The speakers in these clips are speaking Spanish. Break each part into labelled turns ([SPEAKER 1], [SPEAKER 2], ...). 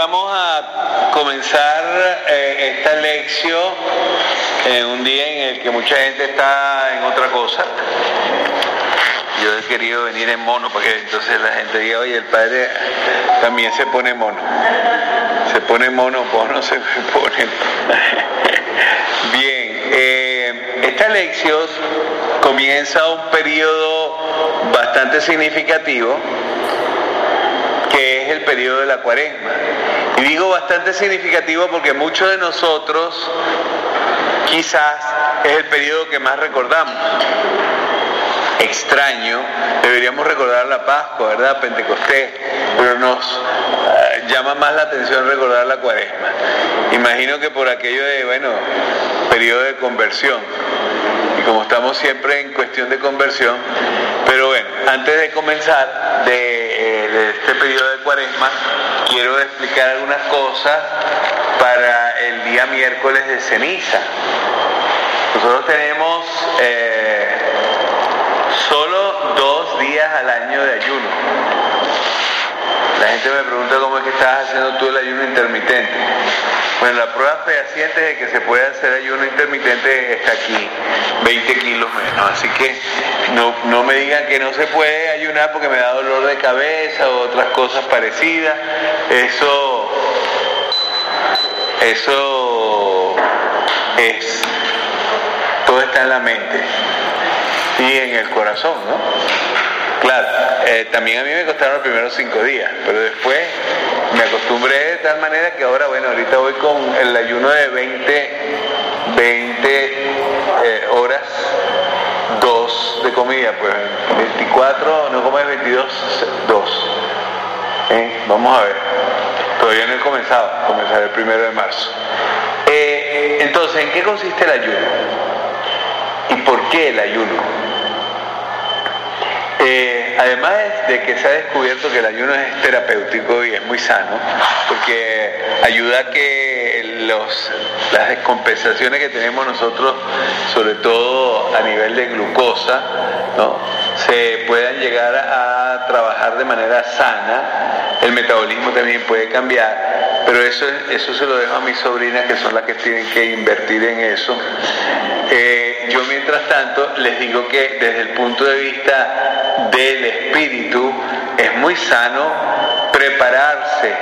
[SPEAKER 1] vamos a comenzar eh, esta lección en un día en el que mucha gente está en otra cosa. Yo he querido venir en mono para que entonces la gente diga, oye, el padre también se pone mono. Se pone mono, mono se pone. Bien, eh, esta lección comienza un periodo bastante significativo es el periodo de la cuaresma. Y digo bastante significativo porque muchos de nosotros quizás es el periodo que más recordamos. Extraño, deberíamos recordar la Pascua, ¿verdad? Pentecostés, pero nos eh, llama más la atención recordar la cuaresma. Imagino que por aquello de, bueno, periodo de conversión. Y como estamos siempre en cuestión de conversión, pero bueno, antes de comenzar de, este periodo de cuaresma, quiero explicar algunas cosas para el día miércoles de ceniza. Nosotros tenemos eh, solo dos días al año de ayuno. La gente me pregunta cómo es que estás haciendo tú el ayuno intermitente. Bueno, la prueba fehaciente de que se puede hacer ayuno intermitente está aquí, 20 kilos menos. Así que no, no me digan que no se puede ayunar porque me da dolor de cabeza o otras cosas parecidas. Eso, eso es, todo está en la mente y en el corazón, ¿no? Claro, eh, también a mí me costaron los primeros cinco días, pero después me acostumbré de tal manera que ahora, bueno, ahorita voy con el ayuno de 20, 20 eh, horas, dos de comida, pues 24, no comes 22, dos. ¿Eh? Vamos a ver, todavía no he comenzado, comenzaré el primero de marzo. entonces, ¿en qué consiste el ayuno? ¿Y por qué el ayuno? Eh, además de que se ha descubierto que el ayuno es terapéutico y es muy sano, porque ayuda a que los, las descompensaciones que tenemos nosotros, sobre todo a nivel de glucosa, se puedan llegar a trabajar de manera sana. El metabolismo también puede cambiar, pero eso, eso se lo dejo a mis sobrinas que son las que tienen que invertir en eso. Eh, yo mientras tanto les digo que desde el punto de vista del espíritu es muy sano prepararse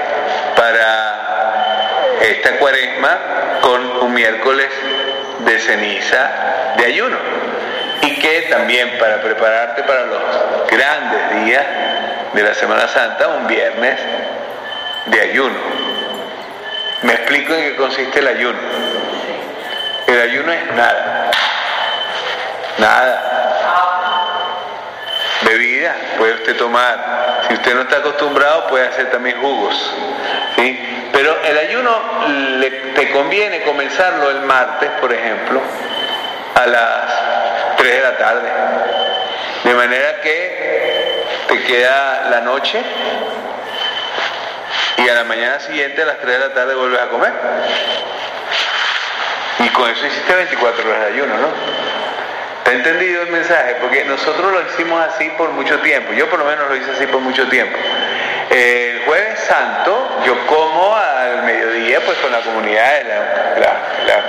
[SPEAKER 1] para esta cuaresma con un miércoles de ceniza de ayuno y que también para prepararte para los grandes días de la Semana Santa, un viernes de ayuno. Me explico en qué consiste el ayuno. El ayuno es nada. Nada. Bebida puede usted tomar. Si usted no está acostumbrado, puede hacer también jugos. ¿sí? Pero el ayuno le, te conviene comenzarlo el martes, por ejemplo, a las 3 de la tarde. De manera que te queda la noche y a la mañana siguiente a las 3 de la tarde vuelves a comer. Y con eso hiciste 24 horas de ayuno, ¿no? ¿Te ha entendido el mensaje? Porque nosotros lo hicimos así por mucho tiempo. Yo por lo menos lo hice así por mucho tiempo. El jueves santo yo como al mediodía pues con la comunidad,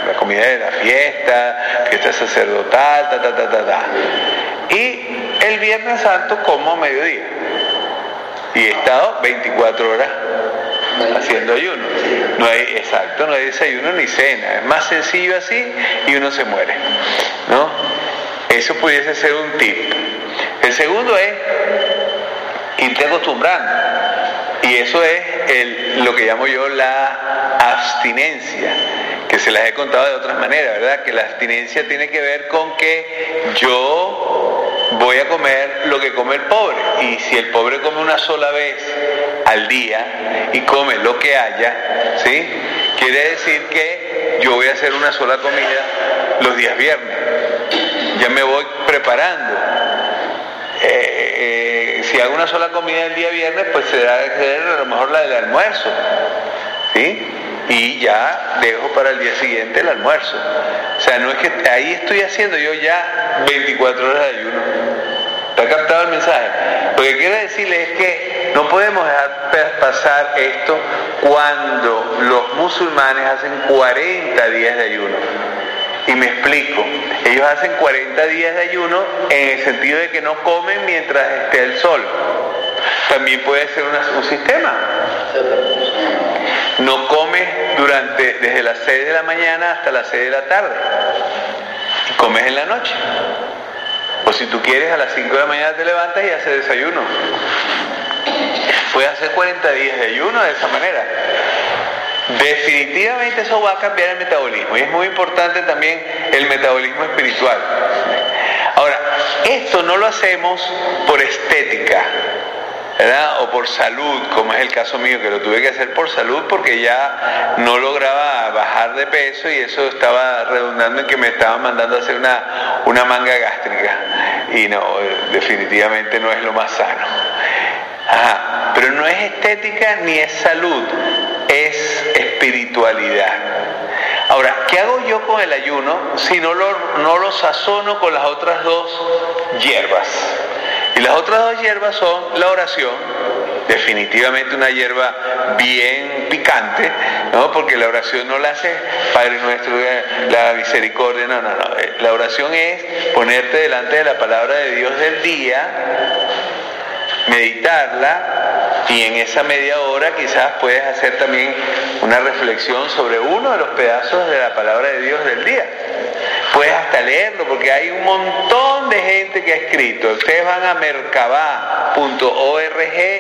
[SPEAKER 1] la, comida de la fiesta, fiesta sacerdotal, ta, ta, ta, ta, ta. Y el viernes santo como a mediodía. Y he estado 24 horas haciendo ayuno. No hay, exacto, no hay desayuno ni cena. Es más sencillo así y uno se muere. ¿No? Eso pudiese ser un tip. El segundo es irte acostumbrando. Y eso es lo que llamo yo la abstinencia, que se las he contado de otras maneras, ¿verdad? Que la abstinencia tiene que ver con que yo voy a comer lo que come el pobre. Y si el pobre come una sola vez al día y come lo que haya, ¿sí? Quiere decir que yo voy a hacer una sola comida los días viernes. Ya me voy preparando. Eh, eh, si hago una sola comida el día viernes, pues será a lo mejor la del almuerzo. ¿Sí? Y ya dejo para el día siguiente el almuerzo. O sea, no es que ahí estoy haciendo yo ya 24 horas de ayuno. ¿Está captado el mensaje? Lo que quiero decirle es que no podemos dejar pasar esto cuando los musulmanes hacen 40 días de ayuno. Y me explico, ellos hacen 40 días de ayuno en el sentido de que no comen mientras esté el sol. También puede ser un sistema. No comes durante, desde las 6 de la mañana hasta las 6 de la tarde. Comes en la noche. O si tú quieres, a las 5 de la mañana te levantas y haces desayuno. Puedes hacer 40 días de ayuno de esa manera. Definitivamente eso va a cambiar el metabolismo y es muy importante también el metabolismo espiritual. Ahora, esto no lo hacemos por estética, ¿verdad? O por salud, como es el caso mío, que lo tuve que hacer por salud porque ya no lograba bajar de peso y eso estaba redundando en que me estaban mandando a hacer una, una manga gástrica. Y no, definitivamente no es lo más sano. Pero no es estética ni es salud, es espiritualidad. Ahora, ¿qué hago yo con el ayuno si no lo, no lo sazono con las otras dos hierbas? Y las otras dos hierbas son la oración, definitivamente una hierba bien picante, ¿no? Porque la oración no la hace Padre nuestro, la misericordia, no, no, no. Eh, la oración es ponerte delante de la palabra de Dios del día, meditarla y en esa media hora quizás puedes hacer también una reflexión sobre uno de los pedazos de la palabra de Dios del día. Puedes hasta leerlo porque hay un montón de gente que ha escrito. Ustedes van a merkabah.org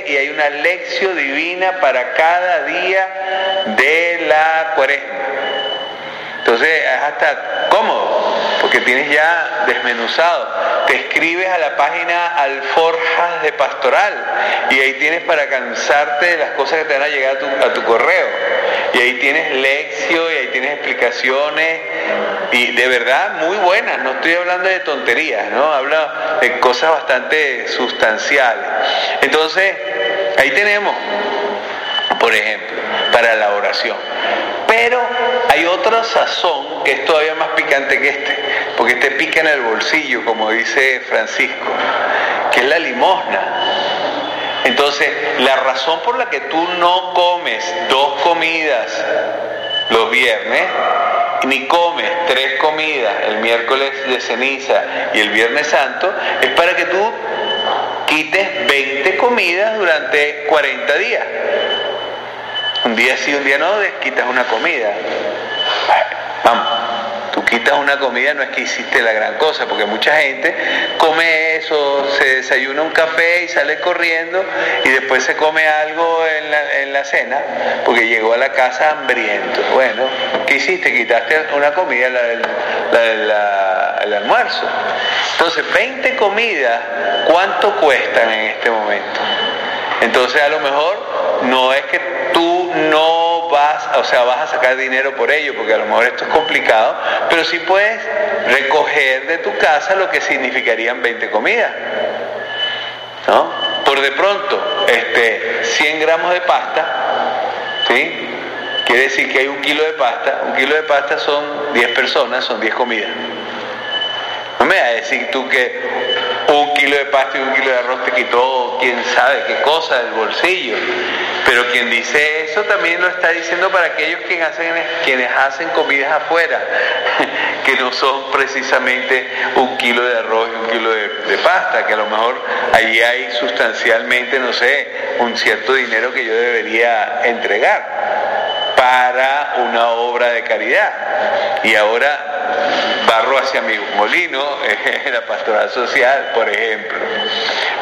[SPEAKER 1] y hay una lección divina para cada día de la cuaresma. Entonces es hasta cómodo, porque tienes ya desmenuzado. Te escribes a la página Alforjas de Pastoral y ahí tienes para cansarte de las cosas que te van a llegar a tu, correo. Y ahí tienes lección y ahí tienes explicaciones y de verdad muy buenas. No estoy hablando de tonterías, ¿no? Habla de cosas bastante sustanciales. Entonces, ahí tenemos, por ejemplo, para la oración. Pero hay otra sazón que es todavía más picante que este, porque este pica en el bolsillo, como dice Francisco, que es la limosna. Entonces, la razón por la que tú no comes dos comidas los viernes, ni comes tres comidas el miércoles de ceniza y el viernes santo, es para que tú quites 20 comidas durante 40 días. Un día sí, un día no, quitas una comida. Quitas una comida, no es que hiciste la gran cosa, porque mucha gente come eso, se desayuna un café y sale corriendo y después se come algo en la, cena, porque llegó a la casa hambriento. Bueno, ¿qué hiciste? Quitaste una comida, la del, el almuerzo. Entonces, 20 comidas, ¿cuánto cuestan en este momento? Entonces, a lo mejor no es que tú no vas, o sea, vas a sacar dinero por ello, porque a lo mejor esto es complicado, pero sí puedes recoger de tu casa lo que significarían 20 comidas. ¿No? Por de pronto, este, 100 gramos de pasta, ¿sí? Quiere decir que hay un kilo de pasta, un kilo de pasta son 10 personas, son 10 comidas. Me a decir tú que un kilo de pasta y un kilo de arroz te quitó quién sabe qué cosa del bolsillo. Pero quien dice eso también lo está diciendo para aquellos quienes hacen, comidas afuera, que no son precisamente un kilo de arroz y un kilo de, de pasta, que a lo mejor allí hay sustancialmente, no sé, un cierto dinero que yo debería entregar para una obra de caridad. Y ahora barro hacia mi molino, la pastoral social, por ejemplo.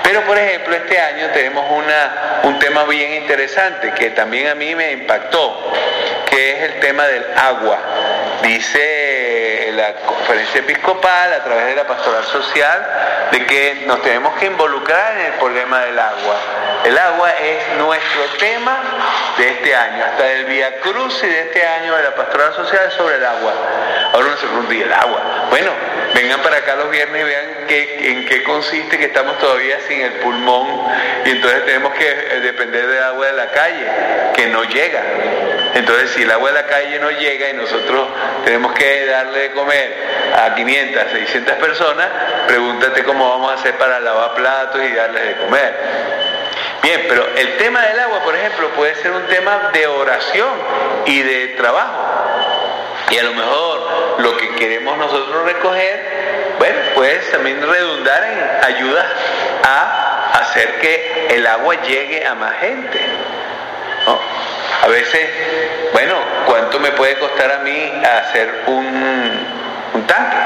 [SPEAKER 1] Pero, por ejemplo, este año tenemos una, un tema bien interesante que también a mí me impactó, que es el tema del agua. Dice conferencia episcopal a través de la pastoral social de que nos tenemos que involucrar en el problema del agua. El agua es nuestro tema de este año, hasta el Via Cruz y de este año de la pastoral social sobre el agua. Ahora uno se pregunta, ¿y el agua? Bueno, vengan para acá los viernes y vean qué, en qué consiste que estamos todavía sin el pulmón y entonces tenemos que eh, depender del agua de la calle, que no llega. Entonces, si el agua de la calle no llega y nosotros tenemos que darle de comer a 500, 600 personas, pregúntate cómo vamos a hacer para lavar platos y darles de comer. Bien, pero el tema del agua, por ejemplo, puede ser un tema de oración y de trabajo. Y a lo mejor lo que queremos nosotros recoger, bueno, puede también redundar en ayuda a hacer que el agua llegue a más gente. A veces, bueno, ¿cuánto me puede costar a mí hacer un, un tanque?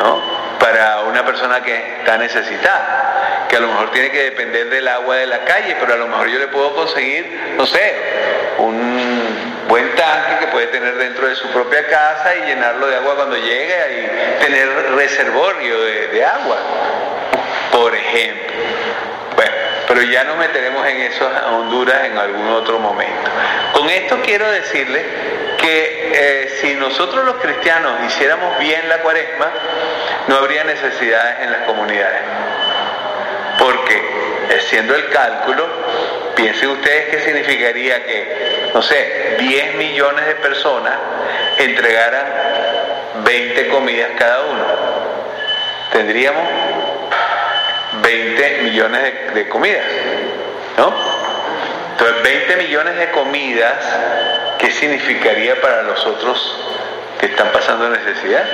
[SPEAKER 1] ¿No? Para una persona que está necesitada, que a lo mejor tiene que depender del agua de la calle, pero a lo mejor yo le puedo conseguir, no sé, un buen tanque que puede tener dentro de su propia casa y llenarlo de agua cuando llegue y tener reservorio de, agua, por ejemplo. Bueno, pero ya nos meteremos en eso a Honduras en algún otro momento. Con esto quiero decirle que eh, si nosotros los cristianos hiciéramos bien la cuaresma, no habría necesidades en las comunidades. Porque, eh, siendo el cálculo, piensen ustedes qué significaría que, no sé, 10 millones de personas entregaran 20 comidas cada uno. Tendríamos 20 millones de, comidas, ¿no? Entonces, 20 millones de comidas, ¿qué significaría para los otros que están pasando necesidad?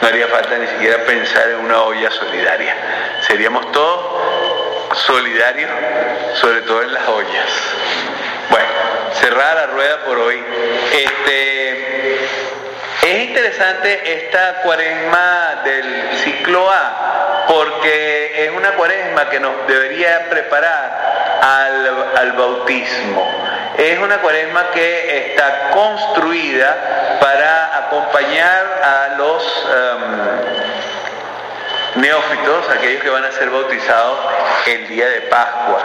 [SPEAKER 1] No haría falta ni siquiera pensar en una olla solidaria. Seríamos todos solidarios, sobre todo en las ollas. Bueno, cerrada la rueda por hoy. Este, es interesante esta cuaresma del ciclo A porque es una cuaresma que nos debería preparar al, bautismo. Es una cuaresma que está construida para acompañar a los em, neófitos, aquellos que van a ser bautizados el día de Pascua.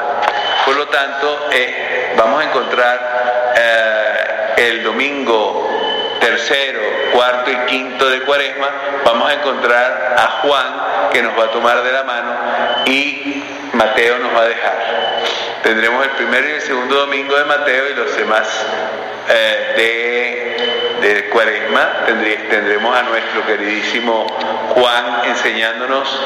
[SPEAKER 1] Por lo tanto, eh, vamos a encontrar eh, el domingo tercero, cuarto y quinto de cuaresma, vamos a encontrar a Juan que nos va a tomar de la mano y Mateo nos va a dejar. Tendremos el primero y el segundo domingo de Mateo y los demás eh, de, de, cuaresma. Tendremos a nuestro queridísimo Juan enseñándonos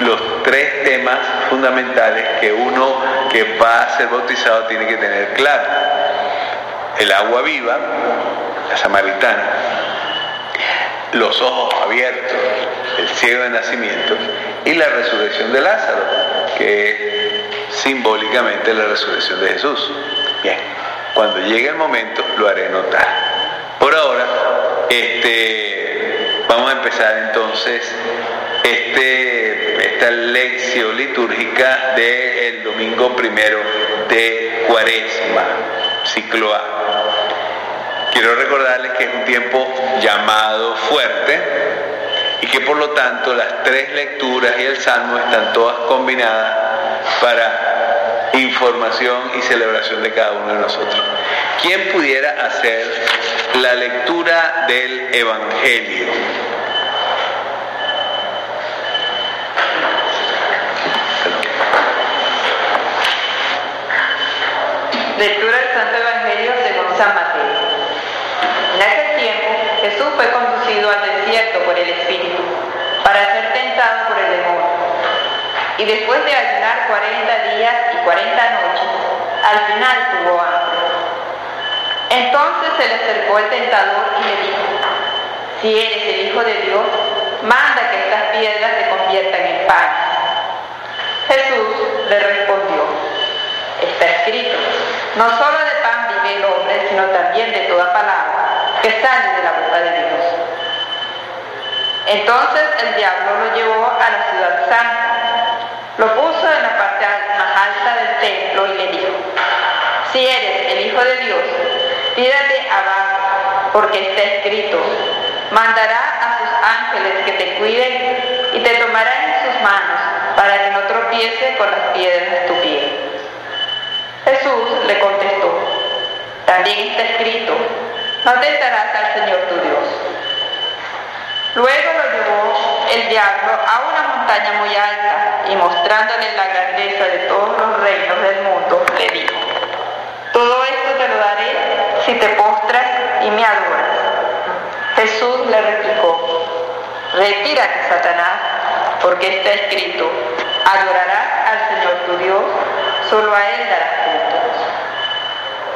[SPEAKER 1] los tres temas fundamentales que uno que va a ser bautizado tiene que tener claro. El agua viva, la samaritana, los ojos abiertos, el ciego de nacimiento y la resurrección de Lázaro, que es simbólicamente la resurrección de Jesús. Bien, cuando llegue el momento lo haré notar. Por ahora, este, vamos a empezar entonces este, esta lección litúrgica del domingo primero de Cuaresma, ciclo A. Quiero recordarles que es un tiempo llamado fuerte y que por lo tanto las tres lecturas y el salmo están todas combinadas para información y celebración de cada uno de nosotros. ¿Quién pudiera hacer la lectura del Evangelio?
[SPEAKER 2] Lectura del Santo Evangelio según San Mateo. En aquel tiempo Jesús fue conducido al desierto por el Espíritu para ser tentado por el demonio. Y después de ayunar 40 días 40 noches, al final tuvo hambre. Entonces se le acercó el tentador y le dijo, si eres el Hijo de Dios, manda que estas piedras se conviertan en pan. Jesús le respondió, está escrito, no solo de pan vive el hombre, sino también de toda palabra que sale de la boca de Dios. Entonces el diablo lo llevó a la ciudad santa, lo puso en la parte más alta del templo y le dijo, si eres el Hijo de Dios, tírate abajo, porque está escrito, mandará a sus ángeles que te cuiden y te tomarán en sus manos para que no tropiece con las piedras de tu pie. Jesús le contestó, también está escrito, no tentarás al Señor tu Dios. Luego lo llevó el diablo a una montaña muy alta y mostrándole la grandeza de todos los reinos del mundo, le dijo, si te postras y me adoras. Jesús le replicó, retírate, Satanás, porque está escrito, adorarás al Señor
[SPEAKER 3] tu Dios, solo a Él darás fruto.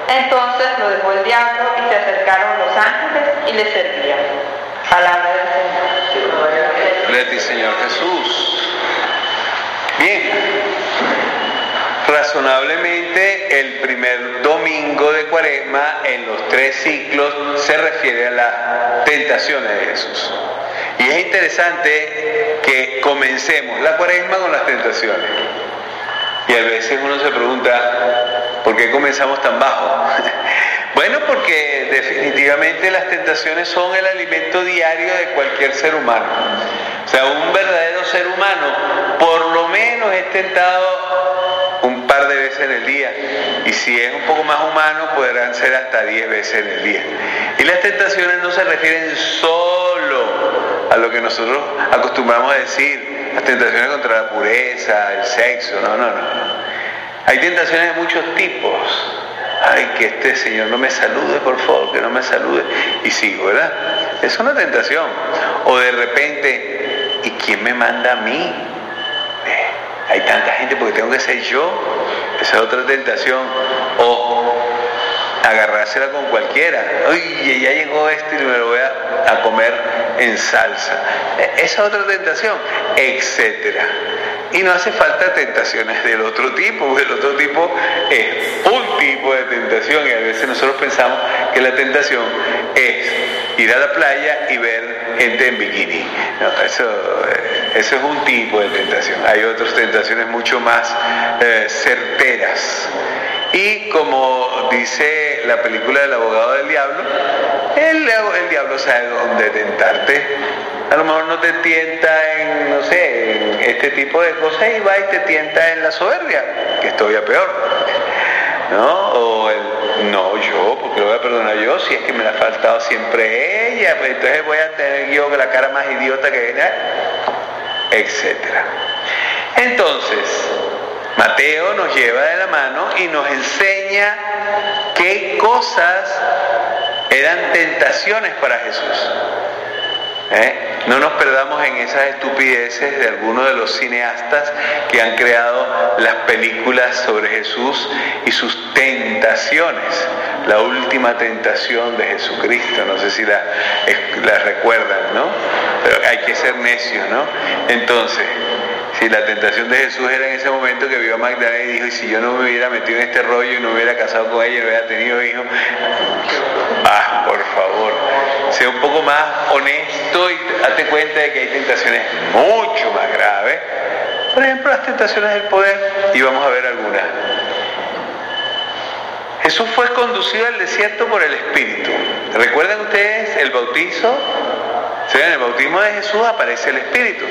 [SPEAKER 3] Entonces lo dejó el diablo y se acercaron los ángeles y le servían. Palabra del Señor.
[SPEAKER 1] Gloria a Señor Jesús. Bien, razonablemente el primer domingo de cuaresma en los tres ciclos se refiere a las tentaciones de Jesús. Y es interesante que comencemos la cuaresma con las tentaciones. Y a veces uno se pregunta, ¿por qué comenzamos tan bajo? bueno, porque definitivamente las tentaciones son el alimento diario de cualquier ser humano. O sea, un verdadero ser humano por lo menos es tentado un par de veces en el día. Y si es un poco más humano, podrán ser hasta diez veces en el día. Y las tentaciones no se refieren solo a lo que nosotros acostumbramos a decir, las tentaciones contra la pureza, el sexo, no, no, no. Hay tentaciones de muchos tipos. Ay, que este Señor no me salude, por favor, que no me salude. Y sigo, ¿verdad? Es una tentación. O de repente, ¿y quién me manda a mí? Eh, hay tanta gente porque tengo que ser yo. Esa es otra tentación. O agarrársela con cualquiera. Uy, ya llegó este y me lo voy a, a comer en salsa. E, esa otra tentación, etcétera. Y no hace falta tentaciones del otro tipo, porque el otro tipo es un tipo de tentación y a veces nosotros pensamos que la tentación es ir a la playa y ver gente en bikini. No, eso, eso es un tipo de tentación. Hay otras tentaciones mucho más eh, certeras. Y como dice la película del abogado del diablo, el, diablo sabe dónde tentarte. A lo mejor no te tienta en, no sé, en este tipo de cosas y va y te tienta en la soberbia, que es todavía peor. ¿No? O el, no, yo, porque lo voy a perdonar yo, si es que me la ha faltado siempre ella, pues entonces voy a tener yo la cara más idiota que ella, etcétera. Entonces, Mateo nos lleva de la mano y nos enseña qué cosas eran tentaciones para Jesús. ¿Eh? No nos perdamos en esas estupideces de algunos de los cineastas que han creado las películas sobre Jesús y sus tentaciones. La última tentación de Jesucristo, no sé si la, la recuerdan, ¿no? Pero hay que ser necios, ¿no? Entonces, si la tentación de Jesús era en ese momento que vio a Magdalena y dijo, y si yo no me hubiera metido en este rollo y no hubiera casado con ella y no hubiera tenido hijos, ah, por favor, sea un poco más honesto y date cuenta de que hay tentaciones mucho más graves. Por ejemplo, las tentaciones del poder, y vamos a ver algunas. Jesús fue conducido al desierto por el Espíritu. ¿Recuerdan ustedes el bautizo? En el bautismo de Jesús aparece el Espíritu,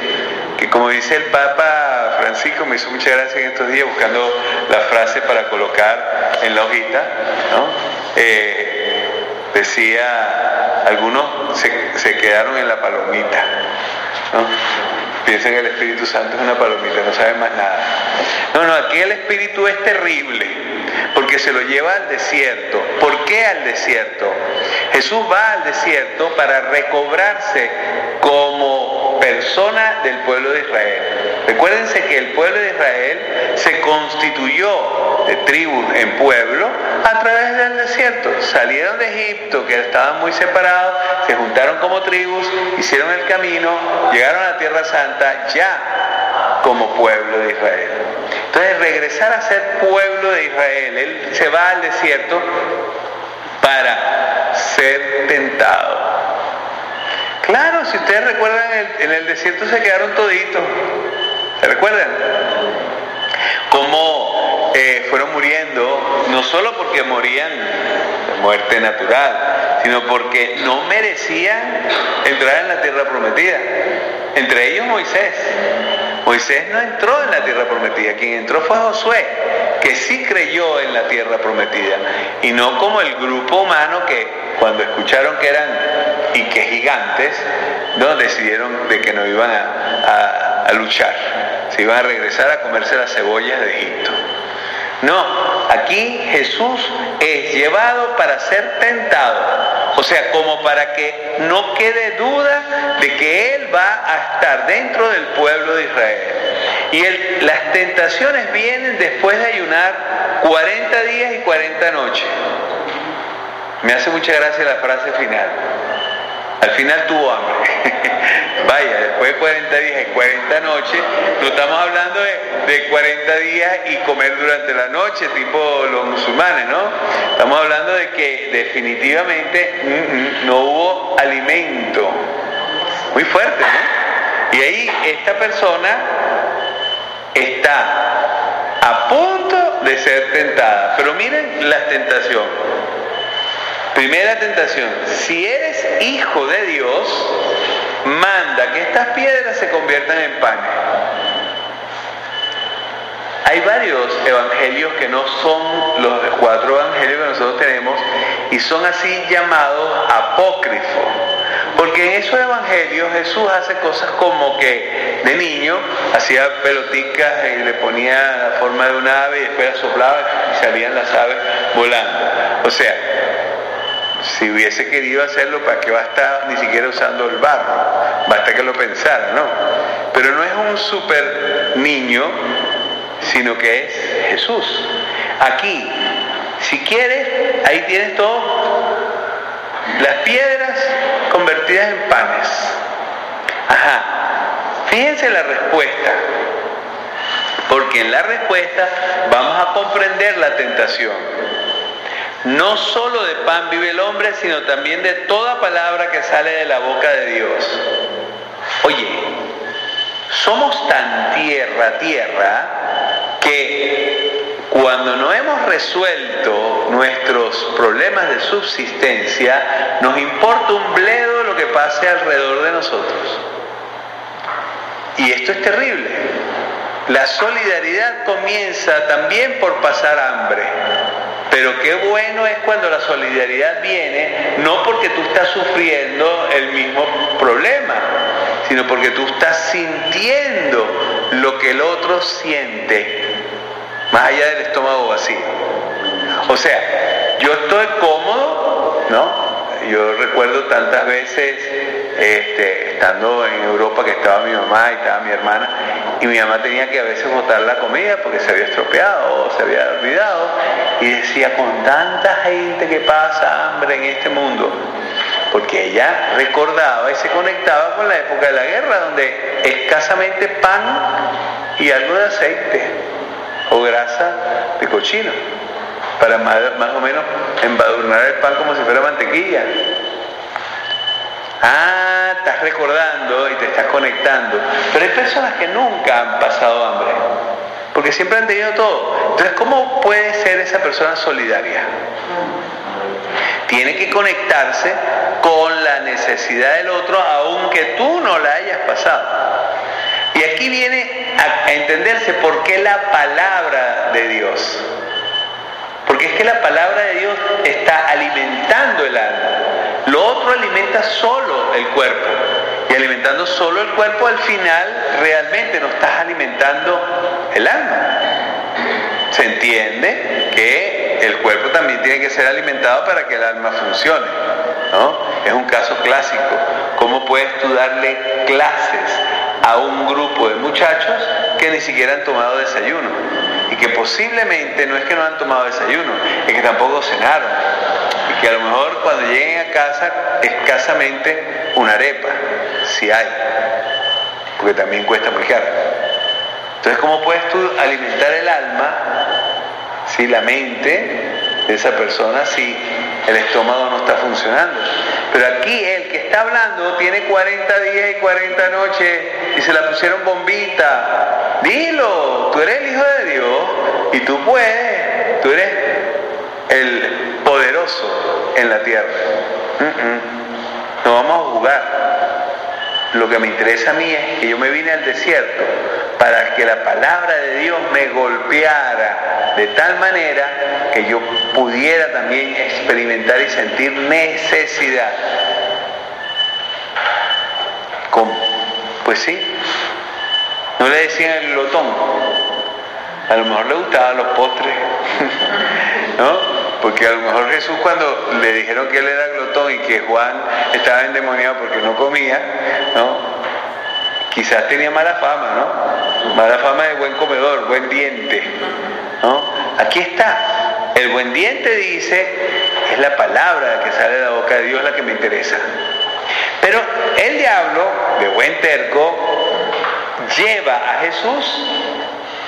[SPEAKER 1] que como dice el Papa Francisco, me hizo mucha gracia en estos días buscando la frase para colocar en la hojita. Eh, decía, algunos se, quedaron en la palomita, ¿no? Piensan que el Espíritu Santo es una palomita, no saben más nada. No, no, aquí el Espíritu es terrible, porque se lo lleva al desierto. ¿Por qué al desierto? Jesús va al desierto para recobrarse como persona del pueblo de Israel. Recuérdense que el pueblo de Israel se constituyó de tribu en pueblo a través del desierto. Salieron de Egipto, que estaban muy separados, se juntaron como tribus, hicieron el camino, llegaron a la Tierra Santa ya como pueblo de Israel. Entonces regresar a ser pueblo de Israel, él se va al desierto para ser tentado. Claro, si ustedes recuerdan, en el desierto se quedaron toditos. ¿Se recuerdan? Cómo eh, fueron muriendo, no solo porque morían de muerte natural, sino porque no merecían entrar en la tierra prometida. Entre ellos Moisés. Moisés no entró en la tierra prometida, quien entró fue Josué, que sí creyó en la tierra prometida, y no como el grupo humano que cuando escucharon que eran y que gigantes, no decidieron de que no iban a, a luchar, se iban a regresar a comerse las cebollas de Egipto. No, aquí Jesús es llevado para ser tentado. O sea, como para que no quede duda de que Él va a estar dentro del pueblo de Israel. Y las tentaciones vienen después de ayunar 40 días y 40 noches. Me hace mucha gracia la frase final. Al final tuvo hambre. Vaya, después de 40 días y 40 noches, no estamos hablando de, 40 días y comer durante la noche, tipo los musulmanes, ¿no? Estamos hablando de que definitivamente mm, mm, no hubo alimento. Muy fuerte, ¿no? Y ahí esta persona está a punto de ser tentada. Pero miren la tentación. Primera tentación, si eres hijo de Dios, manda que estas piedras se conviertan en pan. Hay varios evangelios que no son los cuatro evangelios que nosotros tenemos y son así llamados apócrifos. Porque en esos evangelios Jesús hace cosas como que de niño hacía peloticas y le ponía la forma de un ave y después la soplaba y salían las aves volando. O sea, si hubiese querido hacerlo, ¿para qué va a estar ni siquiera usando el barro? Basta que lo pensara, ¿no? Pero no es un super niño, sino que es Jesús. Aquí, si quieres, ahí tienes todo. Las piedras convertidas en panes. Ajá. Fíjense la respuesta. Porque en la respuesta vamos a comprender la tentación. No solo de pan vive el hombre, sino también de toda palabra que sale de la boca de Dios. Oye, somos tan tierra, tierra, que cuando no hemos resuelto nuestros problemas de subsistencia, nos importa un bledo lo que pase alrededor de nosotros. Y esto es terrible. La solidaridad comienza también por pasar hambre. Pero qué bueno es cuando la solidaridad viene, no porque tú estás sufriendo el mismo problema, sino porque tú estás sintiendo lo que el otro siente, más allá del estómago vacío. O sea, yo estoy cómodo, ¿no? Yo recuerdo tantas veces este, estando en Europa que estaba mi mamá y estaba mi hermana, y mi mamá tenía que a veces botar la comida porque se había estropeado o se había olvidado, y decía, con tanta gente que pasa hambre en este mundo, porque ella recordaba y se conectaba con la época de la guerra, donde escasamente pan y algo de aceite o grasa de cochino, para más, más o menos embadurnar el pan como si fuera mantequilla. Ah, estás recordando y te estás conectando. Pero hay personas que nunca han pasado hambre, porque siempre han tenido todo. Entonces, ¿cómo puede ser esa persona solidaria? Tiene que conectarse con la necesidad del otro, aunque tú no la hayas pasado. Y aquí viene a entenderse por qué la palabra de Dios. Porque es que la palabra de Dios está alimentando el alma. Lo otro alimenta solo el cuerpo. Y alimentando solo el cuerpo, al final realmente no estás alimentando el alma. Se entiende que el cuerpo también tiene que ser alimentado para que el alma funcione. ¿no? Es un caso clásico. ¿Cómo puedes tú darle clases a un grupo de muchachos que ni siquiera han tomado desayuno? Y que posiblemente no es que no han tomado desayuno, es que tampoco cenaron que a lo mejor cuando lleguen a casa escasamente una arepa, si hay, porque también cuesta muy caro. Entonces, ¿cómo puedes tú alimentar el alma, si la mente de esa persona, si el estómago no está funcionando? Pero aquí el que está hablando tiene 40 días y 40 noches y se la pusieron bombita. Dilo, tú eres el Hijo de Dios y tú puedes, tú eres el en la tierra. No vamos a jugar. Lo que me interesa a mí es que yo me vine al desierto para que la palabra de Dios me golpeara de tal manera que yo pudiera también experimentar y sentir necesidad. Pues sí. No le decían el lotón. A lo mejor le gustaban los postres. ¿No? Porque a lo mejor Jesús cuando le dijeron que él era glotón y que Juan estaba endemoniado porque no comía, ¿no? Quizás tenía mala fama, ¿no? Mala fama de buen comedor, buen diente. ¿no? Aquí está. El buen diente dice, es la palabra que sale de la boca de Dios la que me interesa. Pero el diablo, de buen terco, lleva a Jesús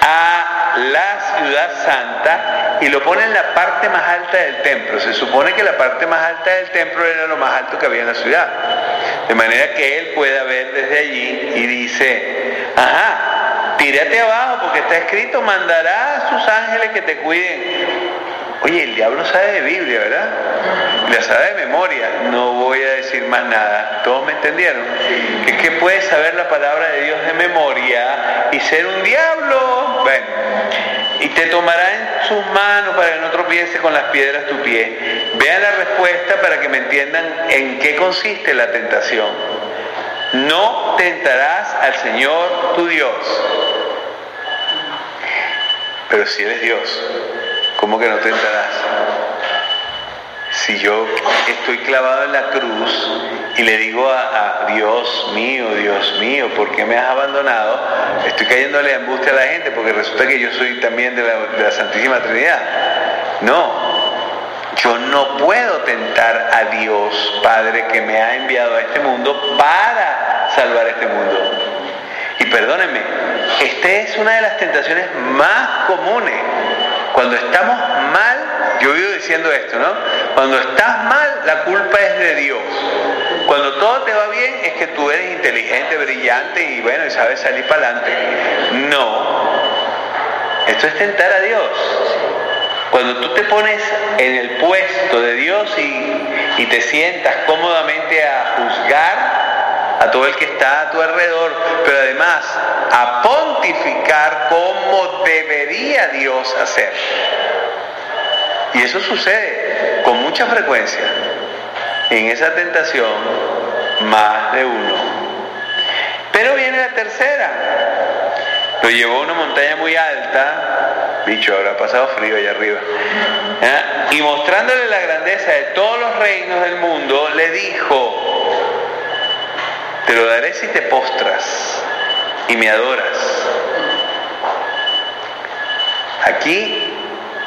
[SPEAKER 1] a la ciudad santa y lo pone en la parte más alta del templo. Se supone que la parte más alta del templo era lo más alto que había en la ciudad. De manera que él pueda ver desde allí y dice, ajá, tírate abajo porque está escrito, mandará a sus ángeles que te cuiden. Oye, el diablo sabe de Biblia, ¿verdad? La sabe de memoria. No voy a decir más nada. ¿Todos me entendieron? Es que puede saber la palabra de Dios de memoria y ser un diablo. Bueno, y te tomará en sus manos para que no tropiece con las piedras tu pie. Vean la respuesta para que me entiendan en qué consiste la tentación. No tentarás al Señor tu Dios. Pero si eres Dios, ¿cómo que no tentarás? Si yo estoy clavado en la cruz y le digo a, Dios mío, Dios mío, ¿por qué me has abandonado? Estoy cayéndole embuste a la gente porque resulta que yo soy también de la, de la Santísima Trinidad. No, yo no puedo tentar a Dios, Padre, que me ha enviado a este mundo para salvar este mundo. Y perdónenme, esta es una de las tentaciones más comunes. Cuando estamos mal, yo vivo diciendo esto, ¿no? Cuando estás mal, la culpa es de Dios. Cuando todo te va bien, es que tú eres inteligente, brillante y bueno, y sabes salir para adelante. No. Esto es tentar a Dios. Cuando tú te pones en el puesto de Dios y, y te sientas cómodamente a juzgar, a todo el que está a tu alrededor, pero además a pontificar cómo debería Dios hacer. Y eso sucede con mucha frecuencia. En esa tentación, más de uno. Pero viene la tercera. Lo llevó a una montaña muy alta, bicho, habrá pasado frío allá arriba. ¿eh? Y mostrándole la grandeza de todos los reinos del mundo, le dijo, te lo daré si te postras y me adoras. Aquí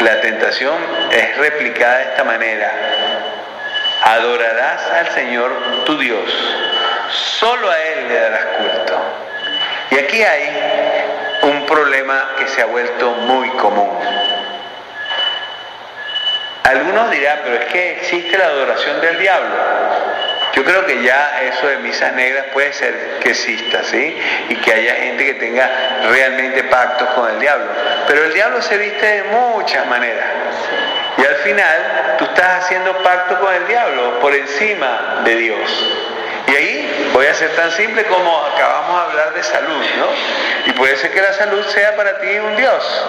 [SPEAKER 1] la tentación es replicada de esta manera. Adorarás al Señor tu Dios. Solo a Él le darás culto. Y aquí hay un problema que se ha vuelto muy común. Algunos dirán, pero es que existe la adoración del diablo. Yo creo que ya eso de misas negras puede ser que exista, ¿sí? Y que haya gente que tenga realmente pactos con el diablo. Pero el diablo se viste de muchas maneras. Y al final tú estás haciendo pacto con el diablo por encima de Dios. Y ahí voy a ser tan simple como acabamos de hablar de salud, ¿no? Y puede ser que la salud sea para ti un Dios.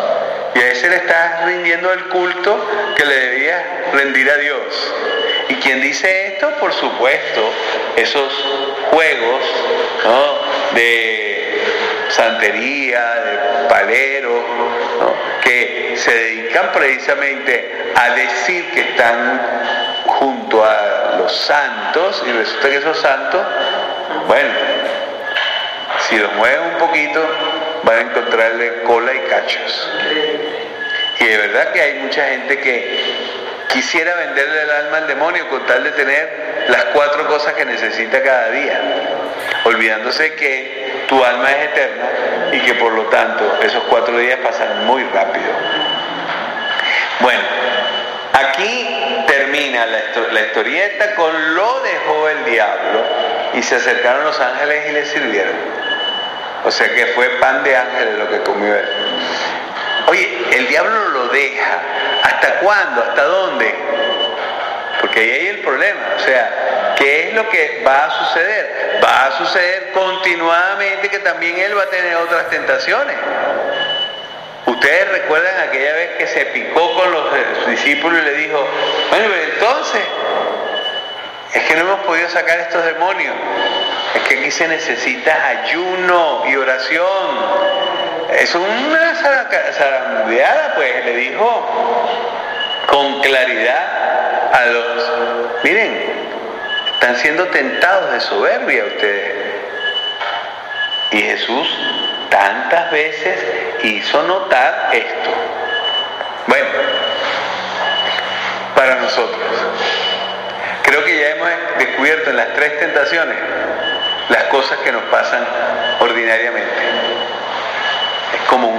[SPEAKER 1] Y a ese le estás rindiendo el culto que le debías rendir a Dios. ¿Y quién dice esto? Por supuesto, esos juegos de santería, de palero, que se dedican precisamente a decir que están junto a los santos y resulta que esos santos, bueno, si los mueven un poquito van a encontrarle cola y cachos. Y de verdad que hay mucha gente que quisiera venderle el alma al demonio con tal de tener las cuatro cosas que necesita cada día, olvidándose que tu alma es eterna y que por lo tanto esos cuatro días pasan muy rápido. Bueno, aquí termina la, historieta con lo dejó el diablo y se acercaron los ángeles y le sirvieron. O sea que fue pan de ángeles lo que comió él. Oye, el diablo lo deja. ¿Hasta cuándo? ¿Hasta dónde? Porque ahí hay el problema. O sea, ¿qué es lo que va a suceder? Va a suceder continuadamente que también él va a tener otras tentaciones. Ustedes recuerdan aquella vez que se picó con los discípulos y le dijo, bueno, pero entonces, es que no hemos podido sacar estos demonios. Es que aquí se necesita ayuno y oración. Es una zarandeada, pues, le dijo con claridad a los, miren, están siendo tentados de soberbia ustedes. Y Jesús tantas veces hizo notar esto. Bueno, para nosotros, creo que ya hemos descubierto en las tres tentaciones las cosas que nos pasan ordinariamente. Es común.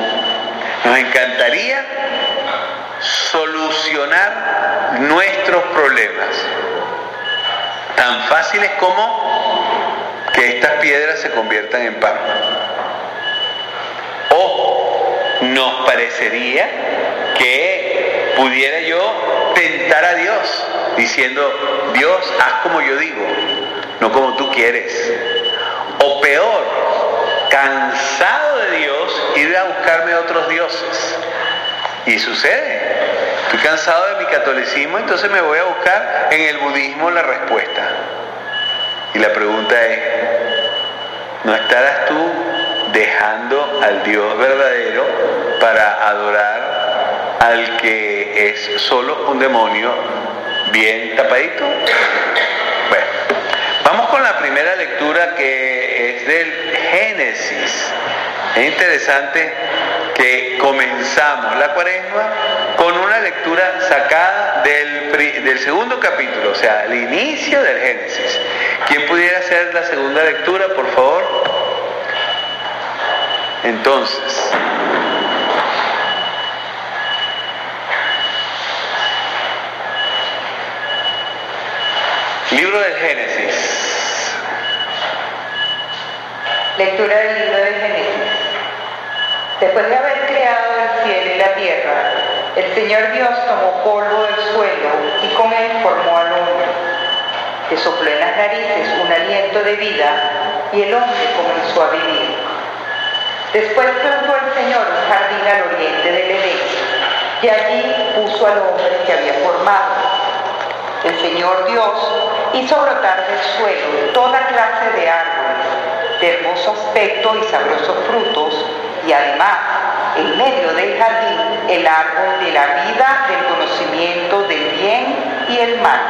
[SPEAKER 1] Nos encantaría solucionar nuestros problemas, tan fáciles como que estas piedras se conviertan en pan. O nos parecería que pudiera yo tentar a Dios diciendo, Dios, haz como yo digo, no como tú quieres. O peor, cansado de Dios, ir a buscarme otros dioses. Y sucede. Estoy cansado de mi catolicismo, entonces me voy a buscar en el budismo la respuesta. Y la pregunta es, ¿no estarás tú dejando al Dios verdadero para adorar al que es solo un demonio bien tapadito? Bueno, vamos con la primera que es del Génesis. Es interesante que comenzamos la cuaresma con una lectura sacada del, del, segundo capítulo, o sea, el inicio del Génesis. ¿Quién pudiera hacer la segunda lectura, por favor? Entonces, libro del Génesis.
[SPEAKER 3] Lectura del libro del Génesis. Después de haber creado el cielo y la tierra, el Señor Dios tomó polvo del suelo y con él formó al hombre. Le sopló en las narices un aliento de vida y el hombre comenzó a vivir. Después plantó el Señor un jardín al oriente del Edén y allí puso al hombre que había formado. El Señor Dios hizo brotar del suelo toda clase de árboles, de hermoso aspecto y sabrosos frutos, y además, en medio del jardín, el árbol de la vida, del conocimiento del bien y el mal.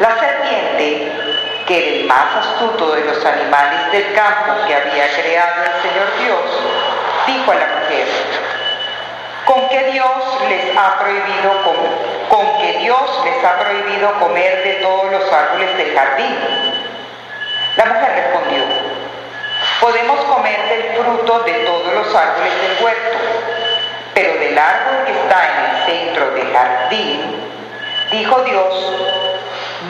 [SPEAKER 3] La serpiente, que era el más astuto de los animales del campo que había creado el Señor Dios, dijo a la mujer, con con que Dios les ha prohibido comer de todos los árboles del jardín. La mujer respondió, podemos comer del fruto de todos los árboles del huerto, pero del árbol que está en el centro del jardín, dijo Dios,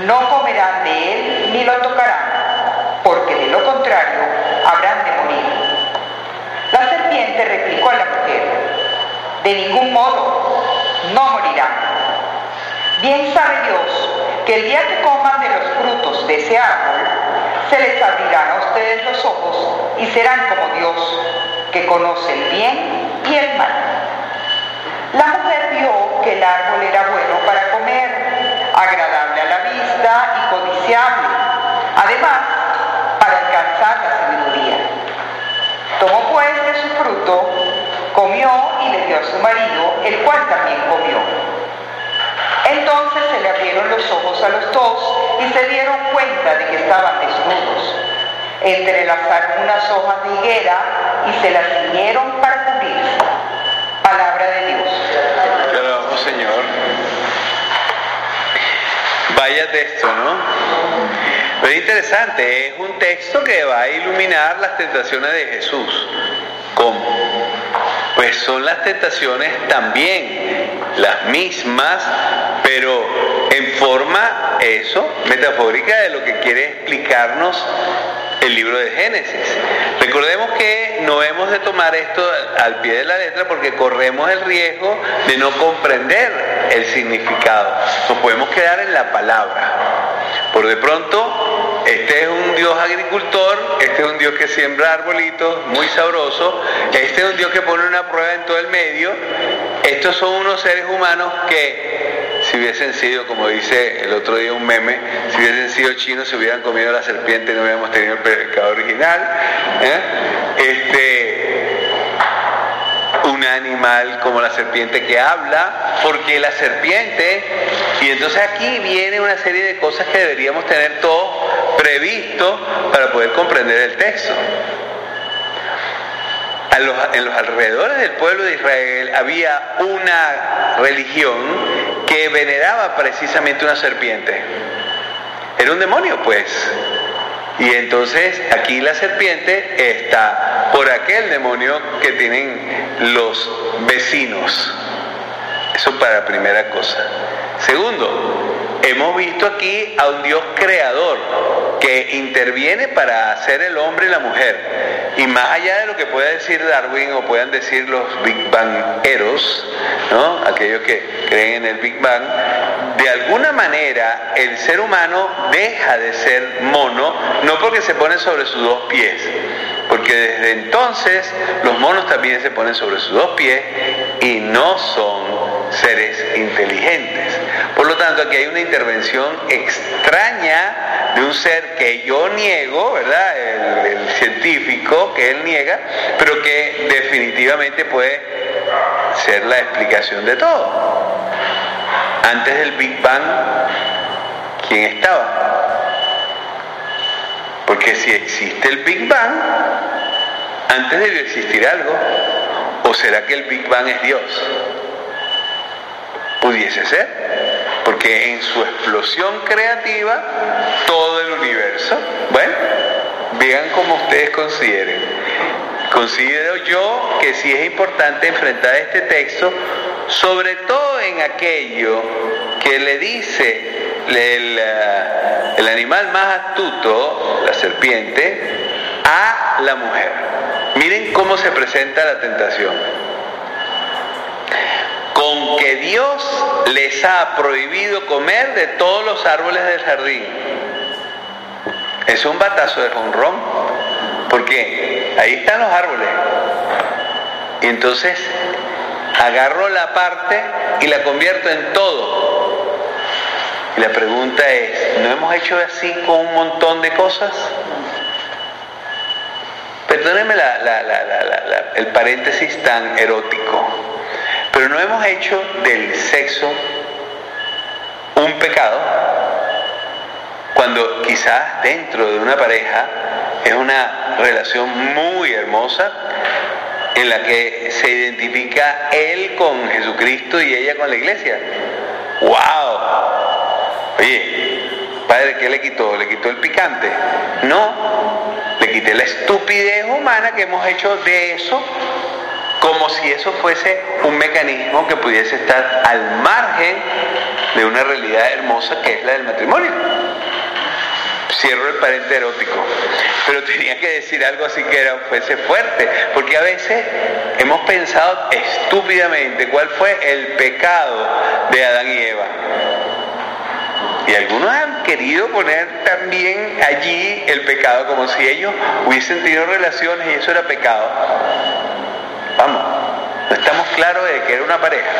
[SPEAKER 3] no comerán de él ni lo tocarán, porque de lo contrario habrán de morir. La serpiente replicó a la mujer, de ningún modo, no morirán. Bien sabe Dios que el día que coman de los frutos de ese árbol, se les abrirán a ustedes los ojos y serán como Dios, que conoce el bien y el mal. La mujer vio que el árbol era bueno para comer, agradable a la vista y codiciable, además para alcanzar la sabiduría. Tomó pues de su fruto, comió y le dio a su marido, el cual también comió. Entonces se le abrieron los ojos a los dos y se dieron cuenta de que estaban desnudos. Entrelazaron unas hojas de higuera y se las ciñeron para cubrirse. Palabra de Dios.
[SPEAKER 1] Te alabamos, Señor. Vaya texto, ¿no? Pero es interesante, es un texto que va a iluminar las tentaciones de Jesús. ¿Cómo? Pues son las tentaciones también las mismas, pero en forma, eso, metafórica de lo que quiere explicarnos el libro de Génesis. Recordemos que no hemos de tomar esto al pie de la letra porque corremos el riesgo de no comprender el significado. Nos podemos quedar en la palabra. Por de pronto, este es un Dios agricultor, este es un Dios que siembra arbolitos, muy sabroso, este es un Dios que pone una prueba en todo el medio, estos son unos seres humanos que si hubiesen sido, como dice el otro día un meme, si hubiesen sido chinos se hubieran comido la serpiente y no hubiéramos tenido el pecado original. ¿eh? Este, un animal como la serpiente que habla, porque la serpiente, y entonces aquí viene una serie de cosas que deberíamos tener todo previsto para poder comprender el texto. En los alrededores del pueblo de Israel había una religión que veneraba precisamente una serpiente. Era un demonio, pues. Y entonces aquí la serpiente está por aquel demonio que tienen los vecinos. Eso para primera cosa. Segundo, hemos visto aquí a un Dios creador que interviene para hacer el hombre y la mujer. Y más allá de lo que pueda decir Darwin o puedan decir los Big Bangeros, ¿no? aquellos que creen en el Big Bang, de alguna manera el ser humano deja de ser mono, no porque se pone sobre sus dos pies, porque desde entonces los monos también se ponen sobre sus dos pies y no son seres inteligentes. Por lo tanto, aquí hay una intervención extraña de un ser que yo niego, ¿verdad? El, científico que él niega, pero que definitivamente puede ser la explicación de todo. Antes del Big Bang, ¿quién estaba? Porque si existe el Big Bang, antes debió existir algo. ¿O será que el Big Bang es Dios? Pudiese ser, porque en su explosión creativa, todo el universo, bueno, vean como ustedes consideren. Considero yo que sí es importante enfrentar este texto, sobre todo en aquello que le dice el, eh, el animal más astuto, la serpiente, a la mujer. Miren cómo se presenta la tentación. Con que Dios les ha prohibido comer de todos los árboles del jardín. Es un batazo de jonrón, porque ahí están los árboles. Y entonces agarro la parte y la convierto en todo. Y la pregunta es, ¿no hemos hecho así con un montón de cosas? Perdónenme el paréntesis tan erótico, pero no hemos hecho del sexo un pecado cuando quizás dentro de una pareja es una relación muy hermosa en la que se identifica él con Jesucristo y ella con la iglesia. ¡Wow! Oye, padre, ¿qué le quitó? ¿Le quitó el picante? No, le quité la estupidez humana que hemos hecho de eso como si eso fuese un mecanismo que pudiese estar al margen de una realidad hermosa que es la del matrimonio. Cierro el paréntesis erótico, pero tenía que decir algo así que era, fuese fuerte, porque a veces hemos pensado estúpidamente cuál fue el pecado de Adán y Eva. Y algunos han querido poner también allí el pecado, como si ellos hubiesen tenido relaciones y eso era pecado. No estamos claros de que era una pareja,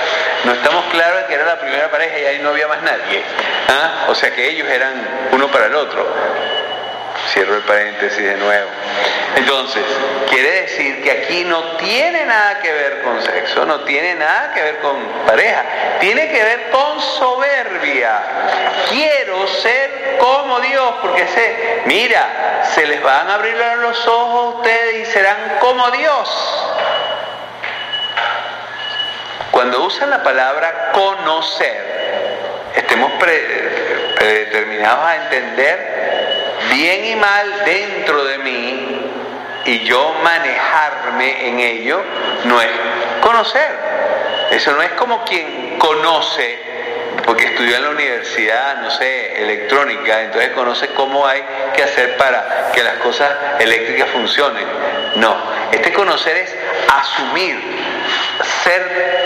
[SPEAKER 1] no estamos claros de que era la primera pareja y ahí no había más nadie. ¿Ah? O sea que ellos eran uno para el otro. Cierro el paréntesis de nuevo. Entonces, quiere decir que aquí no tiene nada que ver con sexo, no tiene nada que ver con pareja, tiene que ver con soberbia. Quiero ser como Dios, porque sé, mira, se les van a abrir los ojos a ustedes y serán como Dios. Cuando usan la palabra conocer, estemos predeterminados a entender bien y mal dentro de mí y yo manejarme en ello, no es conocer. Eso no es como quien conoce, porque estudió en la universidad, no sé, electrónica, entonces conoce cómo hay que hacer para que las cosas eléctricas funcionen. No, este conocer es asumir, ser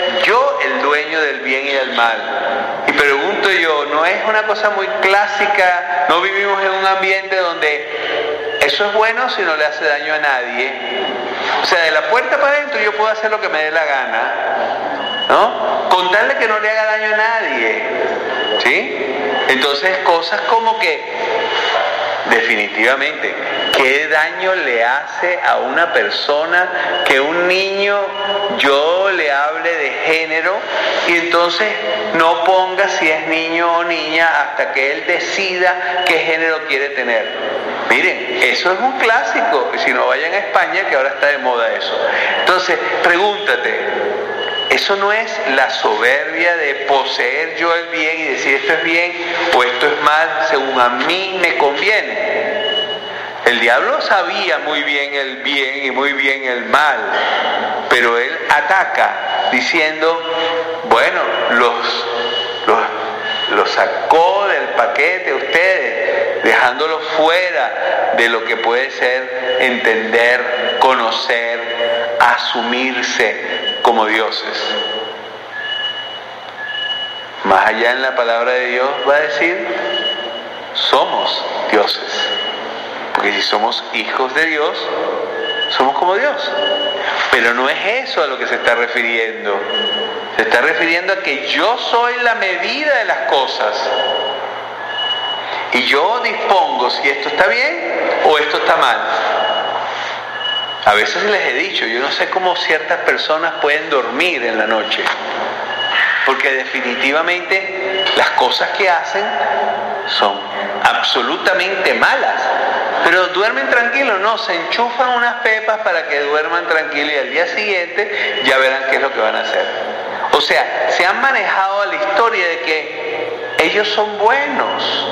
[SPEAKER 1] el dueño del bien y del mal. Y pregunto yo, ¿no es una cosa muy clásica? ¿No vivimos en un ambiente donde eso es bueno si no le hace daño a nadie? O sea, de la puerta para adentro yo puedo hacer lo que me dé la gana, ¿no? Contarle que no le haga daño a nadie, ¿sí? Entonces cosas como que definitivamente, ¿qué daño le hace a una persona que un niño yo le hable de género y entonces no ponga si es niño o niña hasta que él decida qué género quiere tener? Miren, eso es un clásico. Si no vayan a España, que ahora está de moda eso. Entonces, pregúntate, ¿eso no es la soberbia de poseer yo el bien y decir esto es bien o esto es mal según a mí me conviene? El diablo sabía muy bien el bien y muy bien el mal, pero él ataca diciendo, bueno, los, los, los sacó del paquete ustedes, dejándolos fuera de lo que puede ser entender, conocer, asumirse como dioses. Más allá en la palabra de Dios va a decir, somos dioses. Porque si somos hijos de Dios, somos como Dios. Pero no es eso a lo que se está refiriendo. Se está refiriendo a que yo soy la medida de las cosas. Y yo dispongo si esto está bien o esto está mal. A veces les he dicho, yo no sé cómo ciertas personas pueden dormir en la noche. Porque definitivamente las cosas que hacen son absolutamente malas. Pero duermen tranquilos, no, se enchufan unas pepas para que duerman tranquilos y al día siguiente ya verán qué es lo que van a hacer. O sea, se han manejado la historia de que ellos son buenos,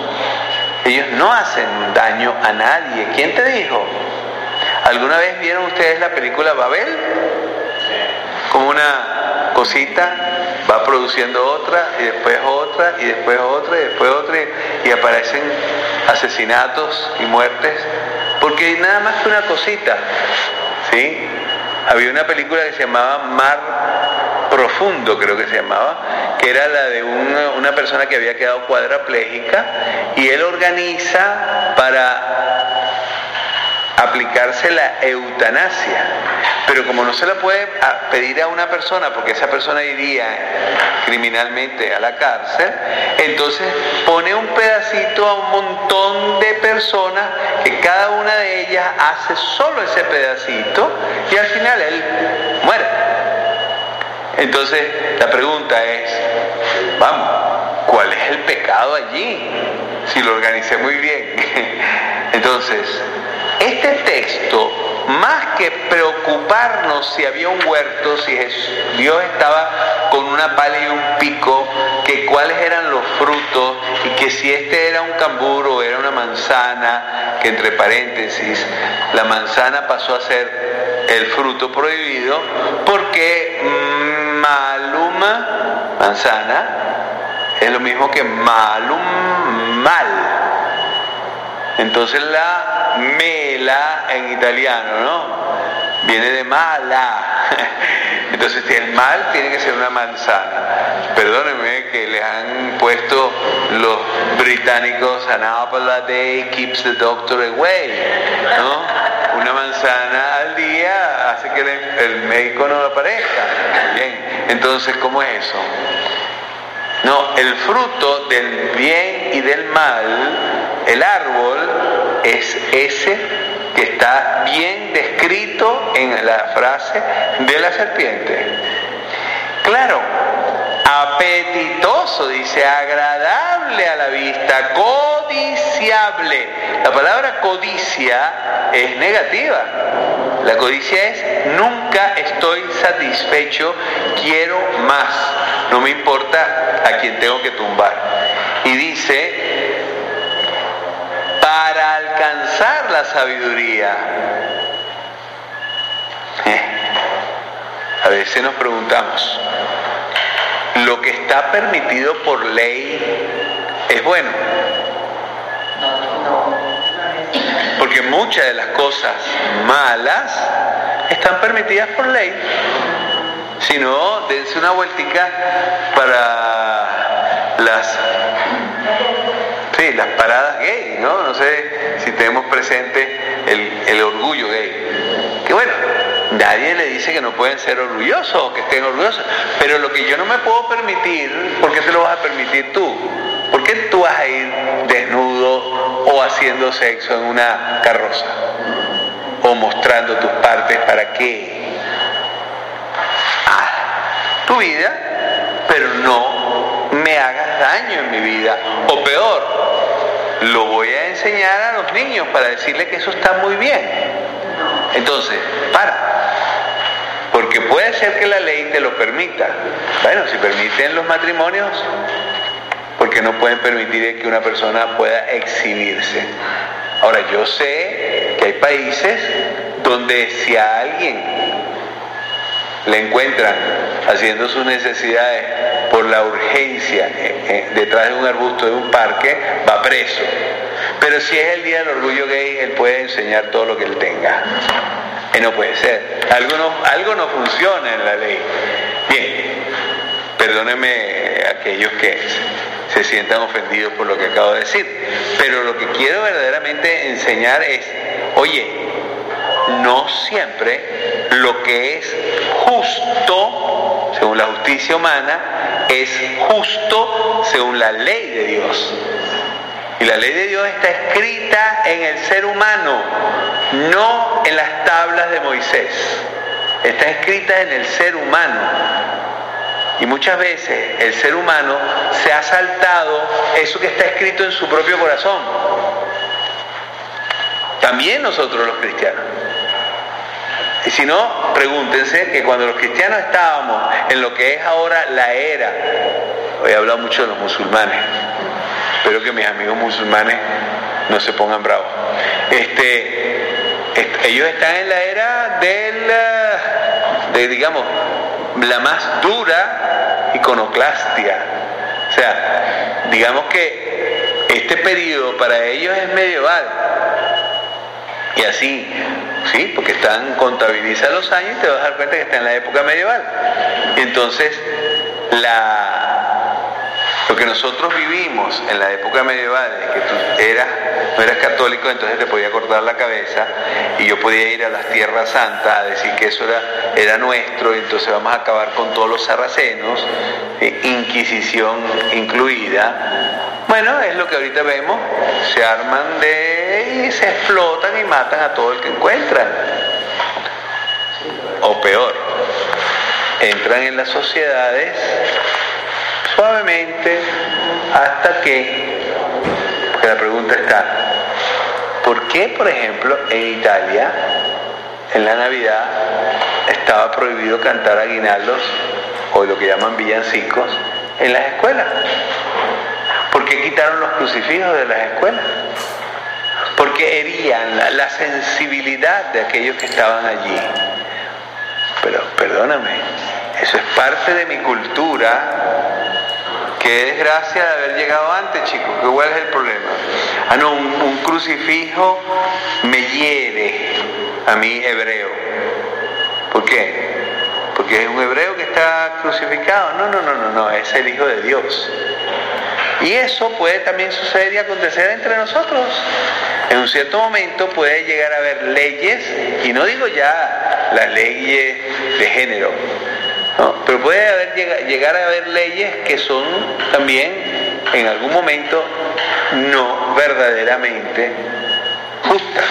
[SPEAKER 1] ellos no hacen daño a nadie. ¿Quién te dijo? ¿Alguna vez vieron ustedes la película Babel? Como una cosita va produciendo otra y después otra y después otra y después otra y, aparecen asesinatos y muertes porque nada más que una cosita ¿sí? había una película que se llamaba Mar Profundo creo que se llamaba que era la de una, una persona que había quedado cuadraplégica y él organiza para aplicarse la eutanasia. Pero como no se la puede pedir a una persona porque esa persona iría criminalmente a la cárcel, entonces pone un pedacito a un montón de personas que cada una de ellas hace solo ese pedacito y al final él muere. Entonces la pregunta es, vamos, ¿cuál es el pecado allí? Si lo organicé muy bien. Entonces, este texto, más que preocuparnos si había un huerto, si Dios estaba con una pala y un pico, que cuáles eran los frutos y que si este era un camburo o era una manzana, que entre paréntesis, la manzana pasó a ser el fruto prohibido, porque maluma, manzana, es lo mismo que malum, mal. Entonces la mela en italiano, ¿no? Viene de mala. Entonces el mal tiene que ser una manzana. Perdónenme que le han puesto los británicos an apple a day keeps the doctor away, ¿no? Una manzana al día hace que el médico no aparezca. Bien, entonces ¿cómo es eso? No, el fruto del bien y del mal, el árbol, es ese que está bien descrito en la frase de la serpiente. Claro, apetitoso, dice, agradable a la vista, codiciable. La palabra codicia es negativa. La codicia es nunca estoy satisfecho, quiero más. No me importa a quién tengo que tumbar. Y dice, para alcanzar la sabiduría. Eh, a veces nos preguntamos, ¿lo que está permitido por ley es bueno? Porque muchas de las cosas malas están permitidas por ley. Si no, dense una vueltica para las, las paradas gay, ¿no? No sé si tenemos presente el, orgullo gay. Que bueno, nadie le dice que no pueden ser orgullosos o que estén orgullosos, pero lo que yo no me puedo permitir, ¿por qué te lo vas a permitir tú? ¿Por qué tú vas a ir desnudo o haciendo sexo en una carroza? O mostrando tus partes para qué? tu vida, pero no me hagas daño en mi vida. O peor, lo voy a enseñar a los niños para decirles que eso está muy bien. Entonces, para. Porque puede ser que la ley te lo permita. Bueno, si permiten los matrimonios, porque no pueden permitir que una persona pueda exhibirse. Ahora, yo sé que hay países donde si a alguien le encuentran haciendo sus necesidades por la urgencia eh, eh, detrás de un arbusto de un parque, va preso. Pero si es el Día del Orgullo Gay, él puede enseñar todo lo que él tenga. Y no puede ser. Algo no, algo no funciona en la ley. Bien, perdónenme aquellos que se sientan ofendidos por lo que acabo de decir. Pero lo que quiero verdaderamente enseñar es, oye, no siempre lo que es justo, según la justicia humana, es justo según la ley de Dios. Y la ley de Dios está escrita en el ser humano, no en las tablas de Moisés. Está escrita en el ser humano. Y muchas veces el ser humano se ha saltado eso que está escrito en su propio corazón. También nosotros los cristianos. Y si no, pregúntense que cuando los cristianos estábamos en lo que es ahora la era, hoy he hablado mucho de los musulmanes, espero que mis amigos musulmanes no se pongan bravos. Este, ellos están en la era del, de, digamos, la más dura iconoclastia. O sea, digamos que este periodo para ellos es medieval. Y así, sí, porque están, contabiliza los años y te vas a dar cuenta que está en la época medieval. Entonces, la, lo que nosotros vivimos en la época medieval que tú eras, no eras católico, entonces te podía cortar la cabeza y yo podía ir a las tierras santas a decir que eso era, era nuestro entonces vamos a acabar con todos los sarracenos, eh, Inquisición incluida. Bueno, es lo que ahorita vemos, se arman de y se explotan y matan a todo el que encuentran. O peor, entran en las sociedades suavemente hasta que, porque la pregunta está, ¿por qué, por ejemplo, en Italia, en la Navidad, estaba prohibido cantar aguinaldos o lo que llaman villancicos en las escuelas? ¿Por qué quitaron los crucifijos de las escuelas? Porque herían la, sensibilidad de aquellos que estaban allí. Pero perdóname, eso es parte de mi cultura Qué desgracia de haber llegado antes, chicos. ¿Cuál es el problema? Ah, no, un, crucifijo me hiere a mí hebreo. ¿Por qué? Porque es un hebreo que está crucificado. No, no, no, no, no, es el Hijo de Dios. Y eso puede también suceder y acontecer entre nosotros. En un cierto momento puede llegar a haber leyes, y no digo ya las leyes de género, pero puede haber, llegar a haber leyes que son también en algún momento no verdaderamente justas.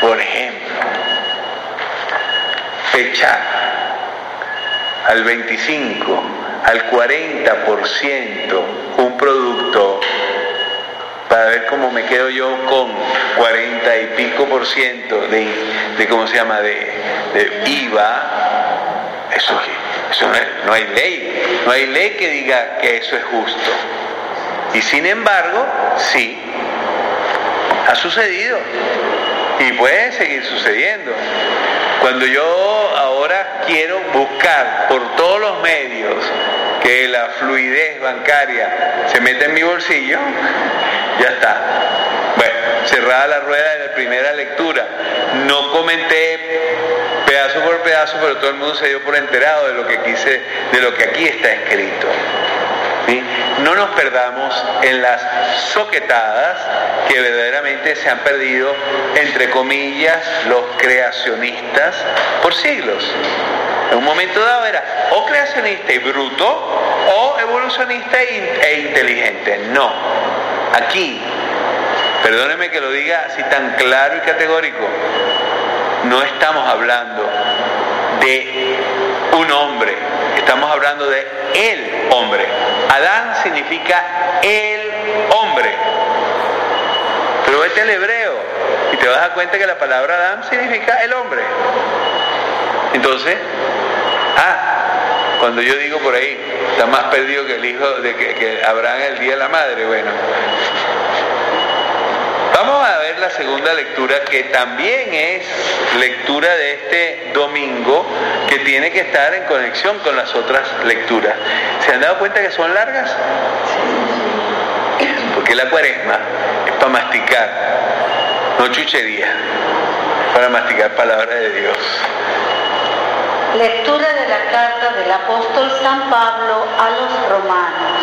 [SPEAKER 1] Por ejemplo, echar al 25, al 40% un producto para ver cómo me quedo yo con 40 y pico por ciento de, ¿cómo se llama?, de, IVA, eso, no, no hay ley, no hay ley que diga que eso es justo. Y sin embargo, sí, ha sucedido y puede seguir sucediendo. Cuando yo ahora quiero buscar por todos los medios que la fluidez bancaria se meta en mi bolsillo, ya está. Bueno, cerrada la rueda de la primera lectura. No comenté pedazo por pedazo, pero todo el mundo se dio por enterado de lo que quise, de lo que aquí está escrito. No nos perdamos en las soquetadas que verdaderamente se han perdido, entre comillas, los creacionistas por siglos. En un momento dado era o creacionista y bruto o evolucionista e inteligente. No. Aquí, perdóneme que lo diga así tan claro y categórico, no estamos hablando de un hombre, Estamos hablando de el hombre. Adán significa el hombre. Pero vete al hebreo y te vas a dar cuenta que la palabra Adán significa el hombre. Entonces, ah, cuando yo digo por ahí, está más perdido que el hijo de que, que Abraham el día de la madre, bueno. Vamos a ver la segunda lectura que también es lectura de este domingo que tiene que estar en conexión con las otras lecturas. ¿Se han dado cuenta que son largas? Porque la cuaresma es para masticar, no chuchería, para masticar palabra de Dios.
[SPEAKER 4] Lectura de la carta del apóstol San Pablo a los romanos.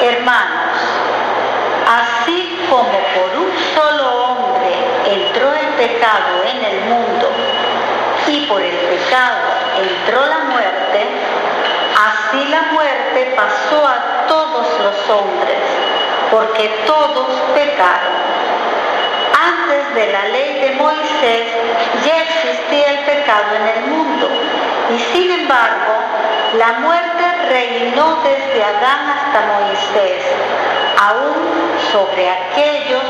[SPEAKER 4] Hermanos, así como por un solo hombre entró el pecado en el mundo y por el pecado entró la muerte, así la muerte pasó a todos los hombres, porque todos pecaron. Antes de la ley de Moisés ya existía el pecado en el mundo y sin embargo la muerte reinó desde Adán hasta Moisés, aún sobre aquellos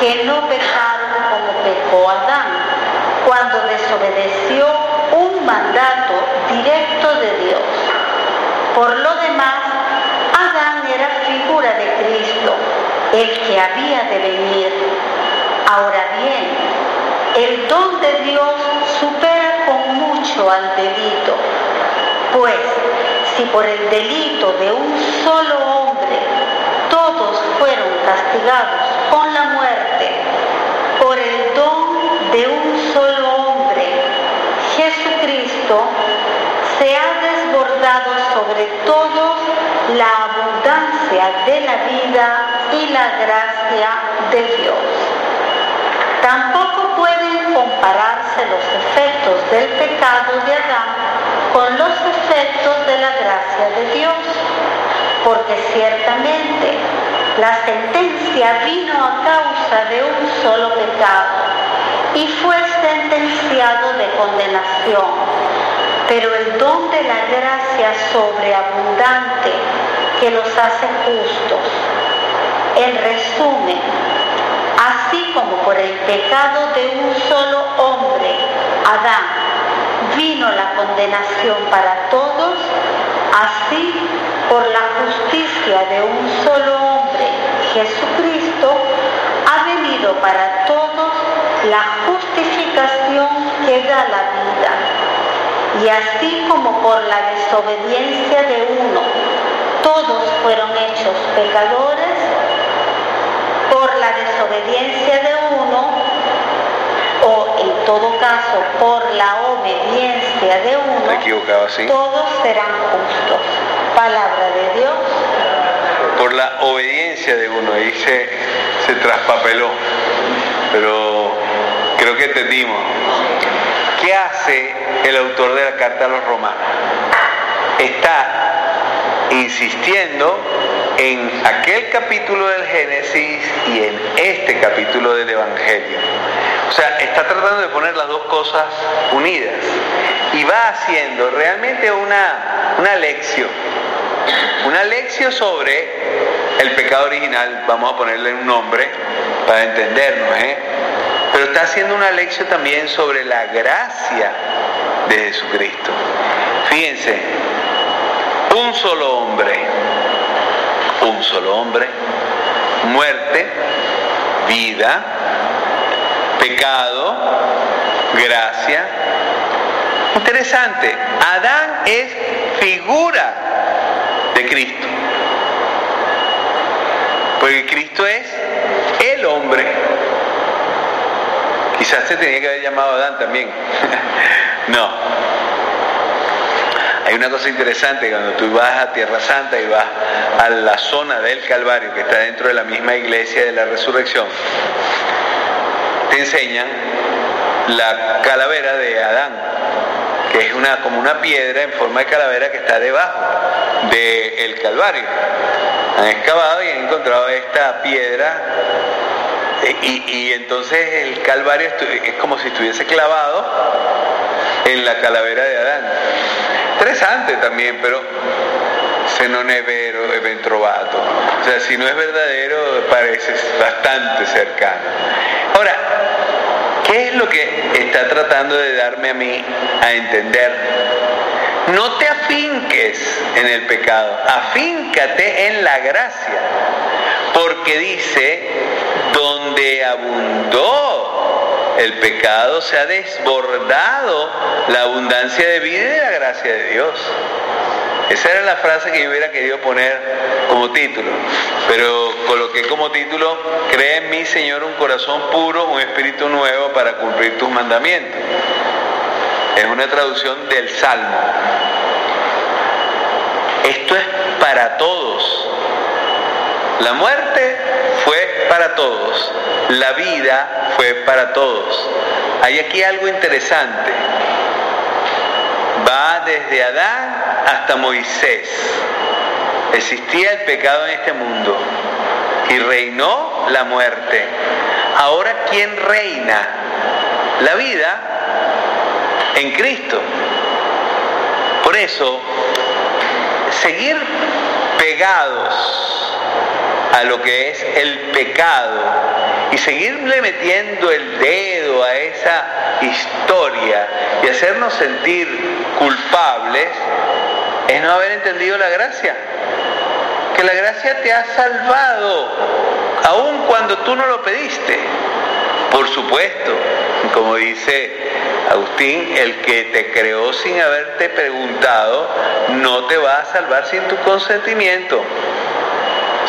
[SPEAKER 4] que no pecaron como pecó Adán, cuando desobedeció un mandato directo de Dios. Por lo demás, Adán era figura de Cristo, el que había de venir. Ahora bien, el don de Dios supera mucho al delito, pues si por el delito de un solo hombre todos fueron castigados con la muerte, por el don de un solo hombre, Jesucristo, se ha desbordado sobre todos la abundancia de la vida y la gracia de Dios. Tampoco pueden compararse los efectos del pecado de Adán con los efectos de la gracia de Dios, porque ciertamente la sentencia vino a causa de un solo pecado y fue sentenciado de condenación, pero el don de la gracia sobreabundante que los hace justos. En resumen, así como por el pecado de un solo hombre, Adán, vino la condenación para todos, así por la justicia de un solo hombre, Jesucristo, ha venido para todos la justificación que da la vida. Y así como por la desobediencia de uno, todos fueron hechos pecadores, por la desobediencia de uno, o en todo caso por la obediencia de uno, todos serán justos. Palabra de Dios.
[SPEAKER 1] Por la obediencia de uno, ahí se, se traspapeló. Pero creo que entendimos. ¿Qué hace el autor de la carta a los romanos? Está insistiendo en aquel capítulo del Génesis y en este capítulo del Evangelio. O sea, está tratando de poner las dos cosas unidas y va haciendo realmente una, una lección, una lección sobre el pecado original, vamos a ponerle un nombre para entendernos, ¿eh? pero está haciendo una lección también sobre la gracia de Jesucristo. Fíjense, un solo hombre, un solo hombre, muerte, vida, pecado, gracia. Interesante, Adán es figura de Cristo, porque Cristo es el hombre. Quizás se tenía que haber llamado Adán también. no, hay una cosa interesante cuando tú vas a Tierra Santa y vas a la zona del Calvario que está dentro de la misma iglesia de la resurrección, te enseñan la calavera de Adán, que es una, como una piedra en forma de calavera que está debajo del Calvario. Han excavado y han encontrado esta piedra y, y, entonces el Calvario es como si estuviese clavado en la calavera de Adán. Interesante también, pero se non è vero e ben trovato. O sea, si no es verdadero, parece bastante cercano. Ahora, ¿qué es lo que está tratando de darme a mí a entender? No te afinques en el pecado, afíncate en la gracia, porque dice, donde abundó el pecado, se ha desbordado la abundancia de vida y la gracia de Dios. Esa era la frase que yo hubiera querido poner como título, pero coloqué como título, cree en mí, Señor, un corazón puro, un espíritu nuevo para cumplir tus mandamientos. Es una traducción del Salmo. Esto es para todos. La muerte fue para todos. La vida fue para todos. Hay aquí algo interesante. Va desde Adán hasta Moisés. Existía el pecado en este mundo y reinó la muerte. Ahora, ¿quién reina? La vida en Cristo. Por eso, seguir pegados a lo que es el pecado y seguirle metiendo el dedo a esa historia y hacernos sentir culpables es no haber entendido la gracia. Que la gracia te ha salvado, aun cuando tú no lo pediste. Por supuesto, como dice Agustín, el que te creó sin haberte preguntado no te va a salvar sin tu consentimiento.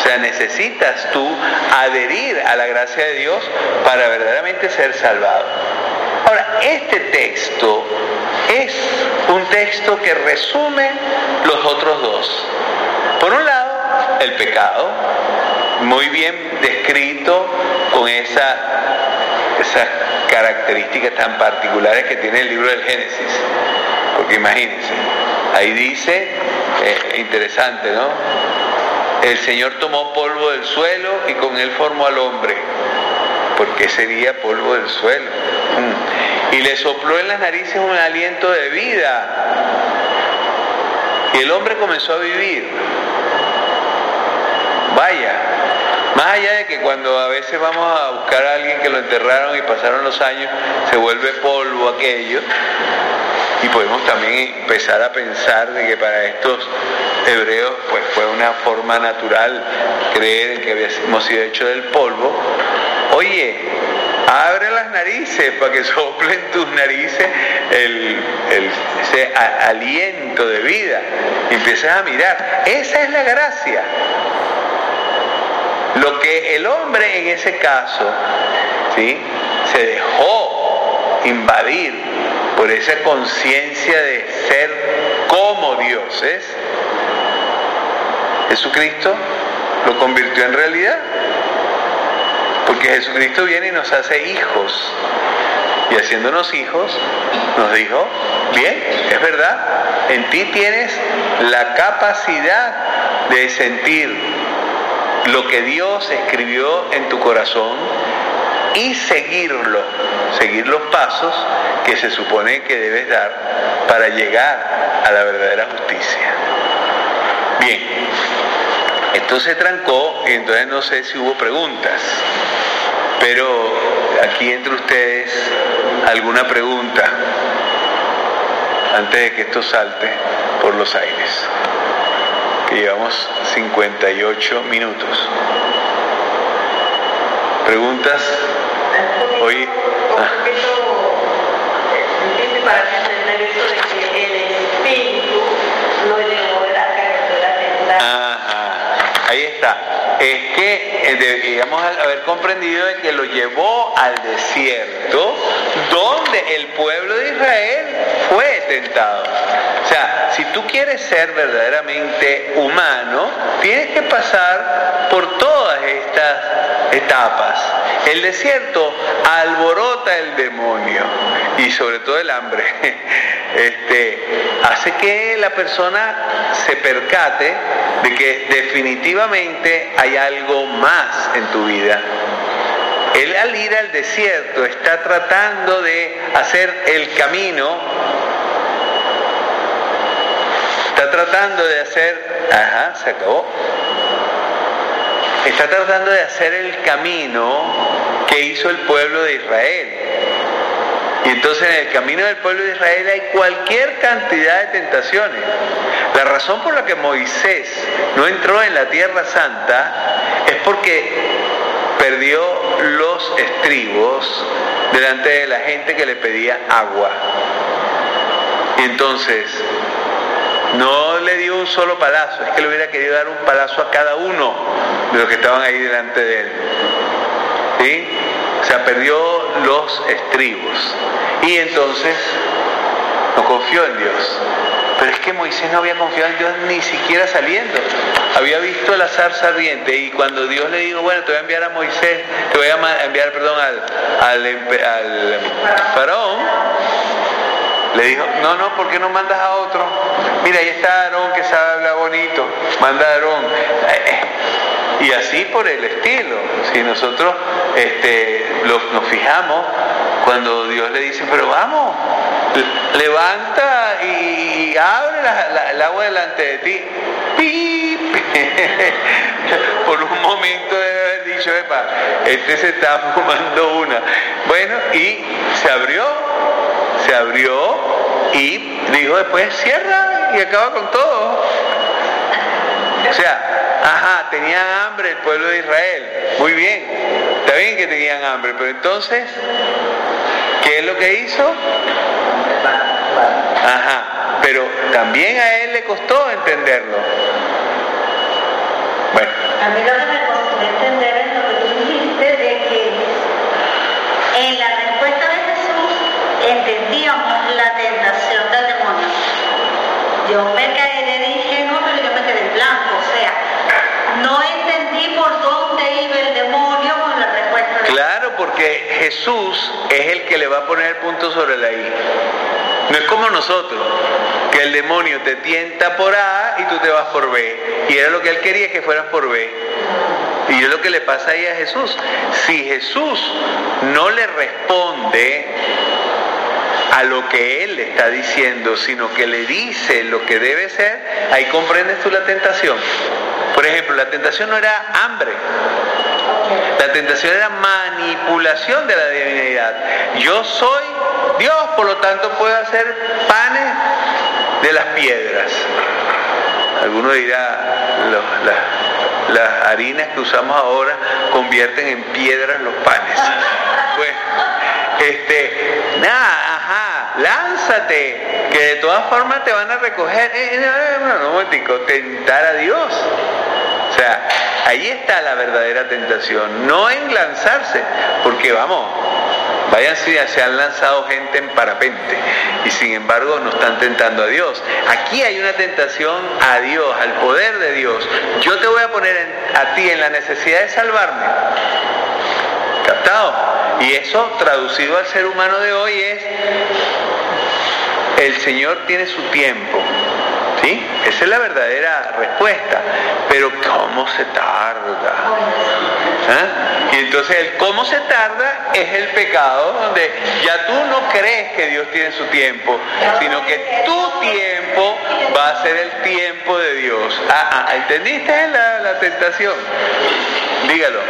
[SPEAKER 1] O sea, necesitas tú adherir a la gracia de Dios para verdaderamente ser salvado. Ahora, este texto es un texto que resume los otros dos. Por un lado, el pecado, muy bien descrito con esa, esas características tan particulares que tiene el libro del Génesis. Porque imagínense, ahí dice, eh, interesante, ¿no? El Señor tomó polvo del suelo y con él formó al hombre. ¿Por qué sería polvo del suelo? Mm. Y le sopló en las narices un aliento de vida. Y el hombre comenzó a vivir. Vaya, más allá de que cuando a veces vamos a buscar a alguien que lo enterraron y pasaron los años, se vuelve polvo aquello, y podemos también empezar a pensar de que para estos hebreos pues fue una forma natural creer en que habíamos sido hechos del polvo. Oye, abre las narices para que soplen tus narices el, ese aliento de vida. Y empieces a mirar. Esa es la gracia. Lo que el hombre en ese caso ¿sí? se dejó invadir por esa conciencia de ser como Dios es, Jesucristo lo convirtió en realidad. Porque Jesucristo viene y nos hace hijos. Y haciéndonos hijos, nos dijo, bien, es verdad, en ti tienes la capacidad de sentir lo que Dios escribió en tu corazón y seguirlo, seguir los pasos que se supone que debes dar para llegar a la verdadera justicia. Bien, esto se trancó y entonces no sé si hubo preguntas, pero aquí entre ustedes alguna pregunta antes de que esto salte por los aires, que llevamos 58 minutos. ¿Preguntas? Hoy.
[SPEAKER 3] Difícil para entender eso de que el espíritu lo.
[SPEAKER 1] Ajá, ahí está. Es que eh, deberíamos haber comprendido de que lo llevó al desierto donde el pueblo de Israel fue tentado. O sea, si tú quieres ser verdaderamente humano, tienes que pasar por estas etapas. El desierto alborota el demonio y sobre todo el hambre. Este, hace que la persona se percate de que definitivamente hay algo más en tu vida. Él al ir al desierto está tratando de hacer el camino Está tratando de hacer, ajá, se acabó. Está tratando de hacer el camino que hizo el pueblo de Israel. Y entonces en el camino del pueblo de Israel hay cualquier cantidad de tentaciones. La razón por la que Moisés no entró en la tierra santa es porque perdió los estribos delante de la gente que le pedía agua. Y entonces no le dio un solo palazo, es que le hubiera querido dar un palazo a cada uno de los que estaban ahí delante de él. ¿Sí? O sea, perdió los estribos. Y entonces no confió en Dios. Pero es que Moisés no había confiado en Dios ni siquiera saliendo. Había visto la zarza ardiente y cuando Dios le dijo, bueno, te voy a enviar a Moisés, te voy a enviar, perdón, al, al, al faraón, le dijo, no, no, ¿por qué no mandas a otro? Mira, ahí está Aarón que sabe hablar bonito, manda a Aarón. Y así por el estilo. Si nosotros este, nos fijamos, cuando Dios le dice, pero vamos, levanta y abre el agua delante de ti. ¡Pip! por un momento debe haber dicho, epa, este se está fumando una. Bueno, y se abrió, se abrió y dijo después, cierra y acaba con todo. O sea, ajá, tenían hambre el pueblo de Israel. Muy bien, está bien que tenían hambre, pero entonces, ¿qué es lo que hizo? Ajá, pero también a él le costó entenderlo.
[SPEAKER 4] Bueno entender es lo que tú dijiste de que en la respuesta de Jesús entendíamos la tentación del demonio. Yo me caeré, dije, no, pero yo me quedé en blanco, o sea, no entendí por dónde iba el demonio con la respuesta de
[SPEAKER 1] Claro, porque Jesús es el que le va a poner el punto sobre la I. No es como nosotros, que el demonio te tienta por A y tú te vas por B. Y era lo que él quería que fueras por B. Y es lo que le pasa ahí a Jesús. Si Jesús no le responde a lo que él está diciendo, sino que le dice lo que debe ser, ahí comprendes tú la tentación. Por ejemplo, la tentación no era hambre, la tentación era manipulación de la divinidad. Yo soy Dios, por lo tanto puedo hacer panes de las piedras. Alguno dirá, las harinas que usamos ahora convierten en piedras los panes. Bueno, este, nada, ajá, lánzate, que de todas formas te van a recoger. Eh, eh, no, no, tentar a Dios. O sea, ahí está la verdadera tentación, no en lanzarse, porque vamos, vayan si se han lanzado gente en parapente y sin embargo no están tentando a Dios. Aquí hay una tentación a Dios, al poder de Dios. Yo te voy a poner a ti en la necesidad de salvarme. ¿Captado? Y eso traducido al ser humano de hoy es, el Señor tiene su tiempo, ¿Sí? Esa es la verdadera respuesta. Pero ¿cómo se tarda? ¿Ah? Y entonces el cómo se tarda es el pecado donde ya tú no crees que Dios tiene su tiempo, sino que tu tiempo va a ser el tiempo de Dios. Ah, ah ¿Entendiste la, la tentación? Dígalo.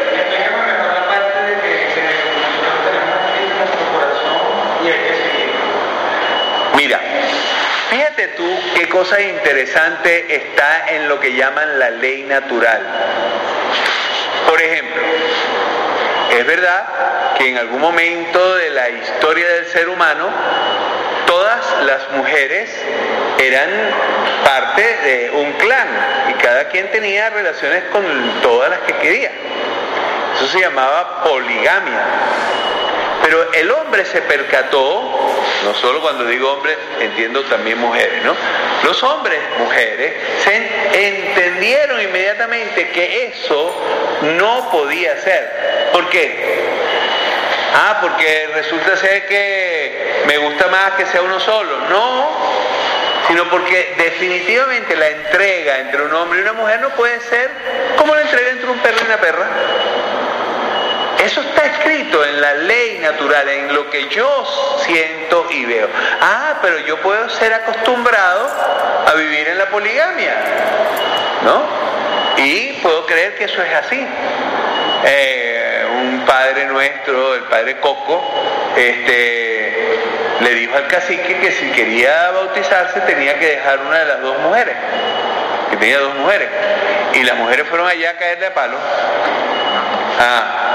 [SPEAKER 1] Mira, Fíjate tú qué cosa interesante está en lo que llaman la ley natural. Por ejemplo, es verdad que en algún momento de la historia del ser humano, todas las mujeres eran parte de un clan y cada quien tenía relaciones con todas las que quería. Eso se llamaba poligamia. Pero el hombre se percató, no solo cuando digo hombre, entiendo también mujeres, ¿no? Los hombres, mujeres, se entendieron inmediatamente que eso no podía ser. ¿Por qué? Ah, porque resulta ser que me gusta más que sea uno solo. No, sino porque definitivamente la entrega entre un hombre y una mujer no puede ser como la entrega entre un perro y una perra. Eso está escrito en la ley natural, en lo que yo siento y veo. Ah, pero yo puedo ser acostumbrado a vivir en la poligamia, ¿no? Y puedo creer que eso es así. Eh, un padre nuestro, el padre Coco, este, le dijo al cacique que si quería bautizarse tenía que dejar una de las dos mujeres, que tenía dos mujeres. Y las mujeres fueron allá a caerle a palo. Ah,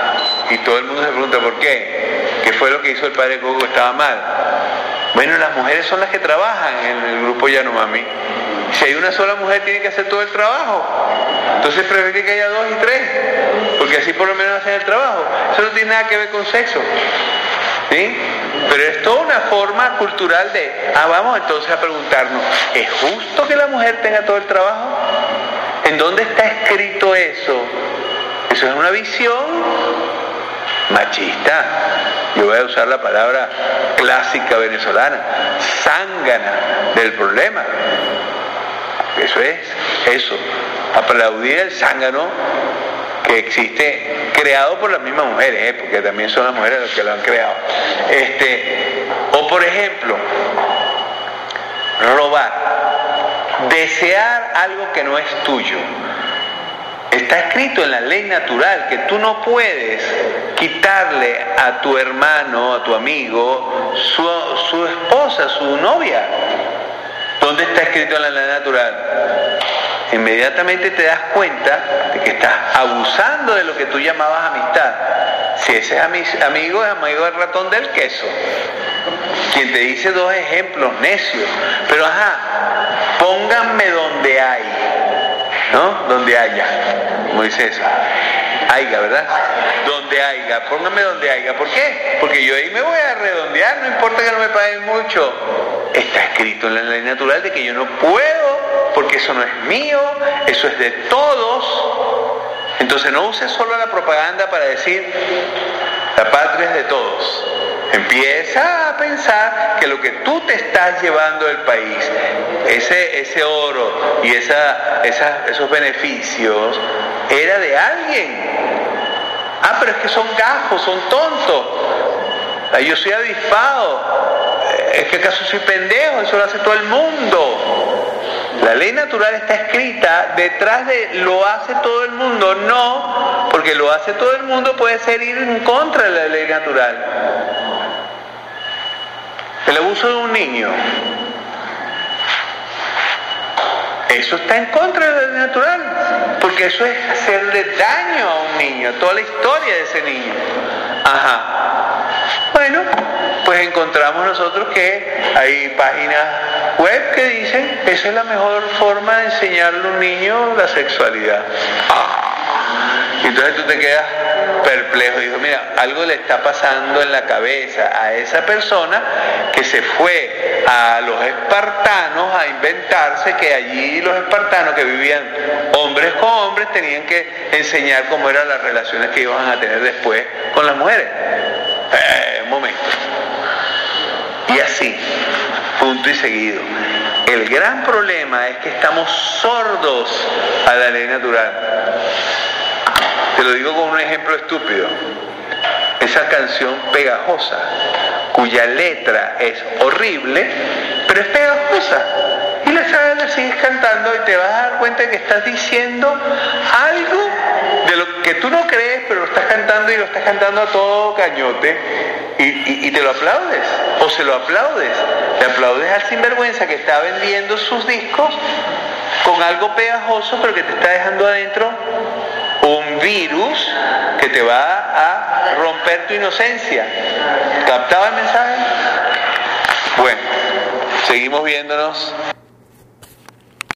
[SPEAKER 1] y todo el mundo se pregunta por qué. ¿Qué fue lo que hizo el padre Coco? Estaba mal. Bueno, las mujeres son las que trabajan en el grupo Yanomami. Si hay una sola mujer tiene que hacer todo el trabajo. Entonces prefiere que haya dos y tres, porque así por lo menos hacen el trabajo. Eso no tiene nada que ver con sexo. ¿Sí? Pero es toda una forma cultural de, ah, vamos entonces a preguntarnos, ¿es justo que la mujer tenga todo el trabajo? ¿En dónde está escrito eso? Eso es una visión machista. Yo voy a usar la palabra clásica venezolana, zángana del problema. Eso es, eso. Aplaudir el zángano que existe, creado por las mismas mujeres, ¿eh? porque también son las mujeres las que lo han creado. Este, o por ejemplo, robar, desear algo que no es tuyo. Está escrito en la ley natural que tú no puedes quitarle a tu hermano, a tu amigo, su, su esposa, su novia. ¿Dónde está escrito en la ley natural? Inmediatamente te das cuenta de que estás abusando de lo que tú llamabas amistad. Si ese es amigo, es amigo del ratón del queso. Quien te dice dos ejemplos necios. Pero ajá, pónganme donde hay. ¿No? Donde haya. Eso. Haiga, ¿verdad? Donde haya. Pónganme donde haya. ¿Por qué? Porque yo ahí me voy a redondear, no importa que no me paguen mucho. Está escrito en la ley natural de que yo no puedo, porque eso no es mío, eso es de todos. Entonces no uses solo la propaganda para decir, la patria es de todos. Empieza a pensar que lo que tú te estás llevando del país, ese, ese oro y esa, esos beneficios, era de alguien. Ah, pero es que son gajos, son tontos. Ah, yo soy avispado. Eh, ¿Es que acaso soy pendejo? Eso lo hace todo el mundo. La ley natural está escrita detrás de lo hace todo el mundo. No, porque lo hace todo el mundo puede ser ir en contra de la ley natural. El abuso de un niño. Eso está en contra de ley natural, porque eso es hacerle daño a un niño, toda la historia de ese niño. Ajá. Bueno, pues encontramos nosotros que hay páginas web que dicen esa es la mejor forma de enseñarle a un niño la sexualidad. Ah. Entonces tú te quedas perplejo. Dijo, mira, algo le está pasando en la cabeza a esa persona que se fue a los espartanos a inventarse que allí los espartanos que vivían hombres con hombres tenían que enseñar cómo eran las relaciones que iban a tener después con las mujeres. Eh, un momento. Y así, punto y seguido. El gran problema es que estamos sordos a la ley natural. Te lo digo con un ejemplo estúpido. Esa canción pegajosa, cuya letra es horrible, pero es pegajosa. Y la sabes, la sigues cantando y te vas a dar cuenta que estás diciendo algo de lo que tú no crees, pero lo estás cantando y lo estás cantando a todo cañote y, y te lo aplaudes o se lo aplaudes. Le aplaudes al sinvergüenza que está vendiendo sus discos con algo pegajoso, pero que te está dejando adentro un virus que te va a romper tu inocencia. ¿Captaba el mensaje? Bueno, seguimos viéndonos.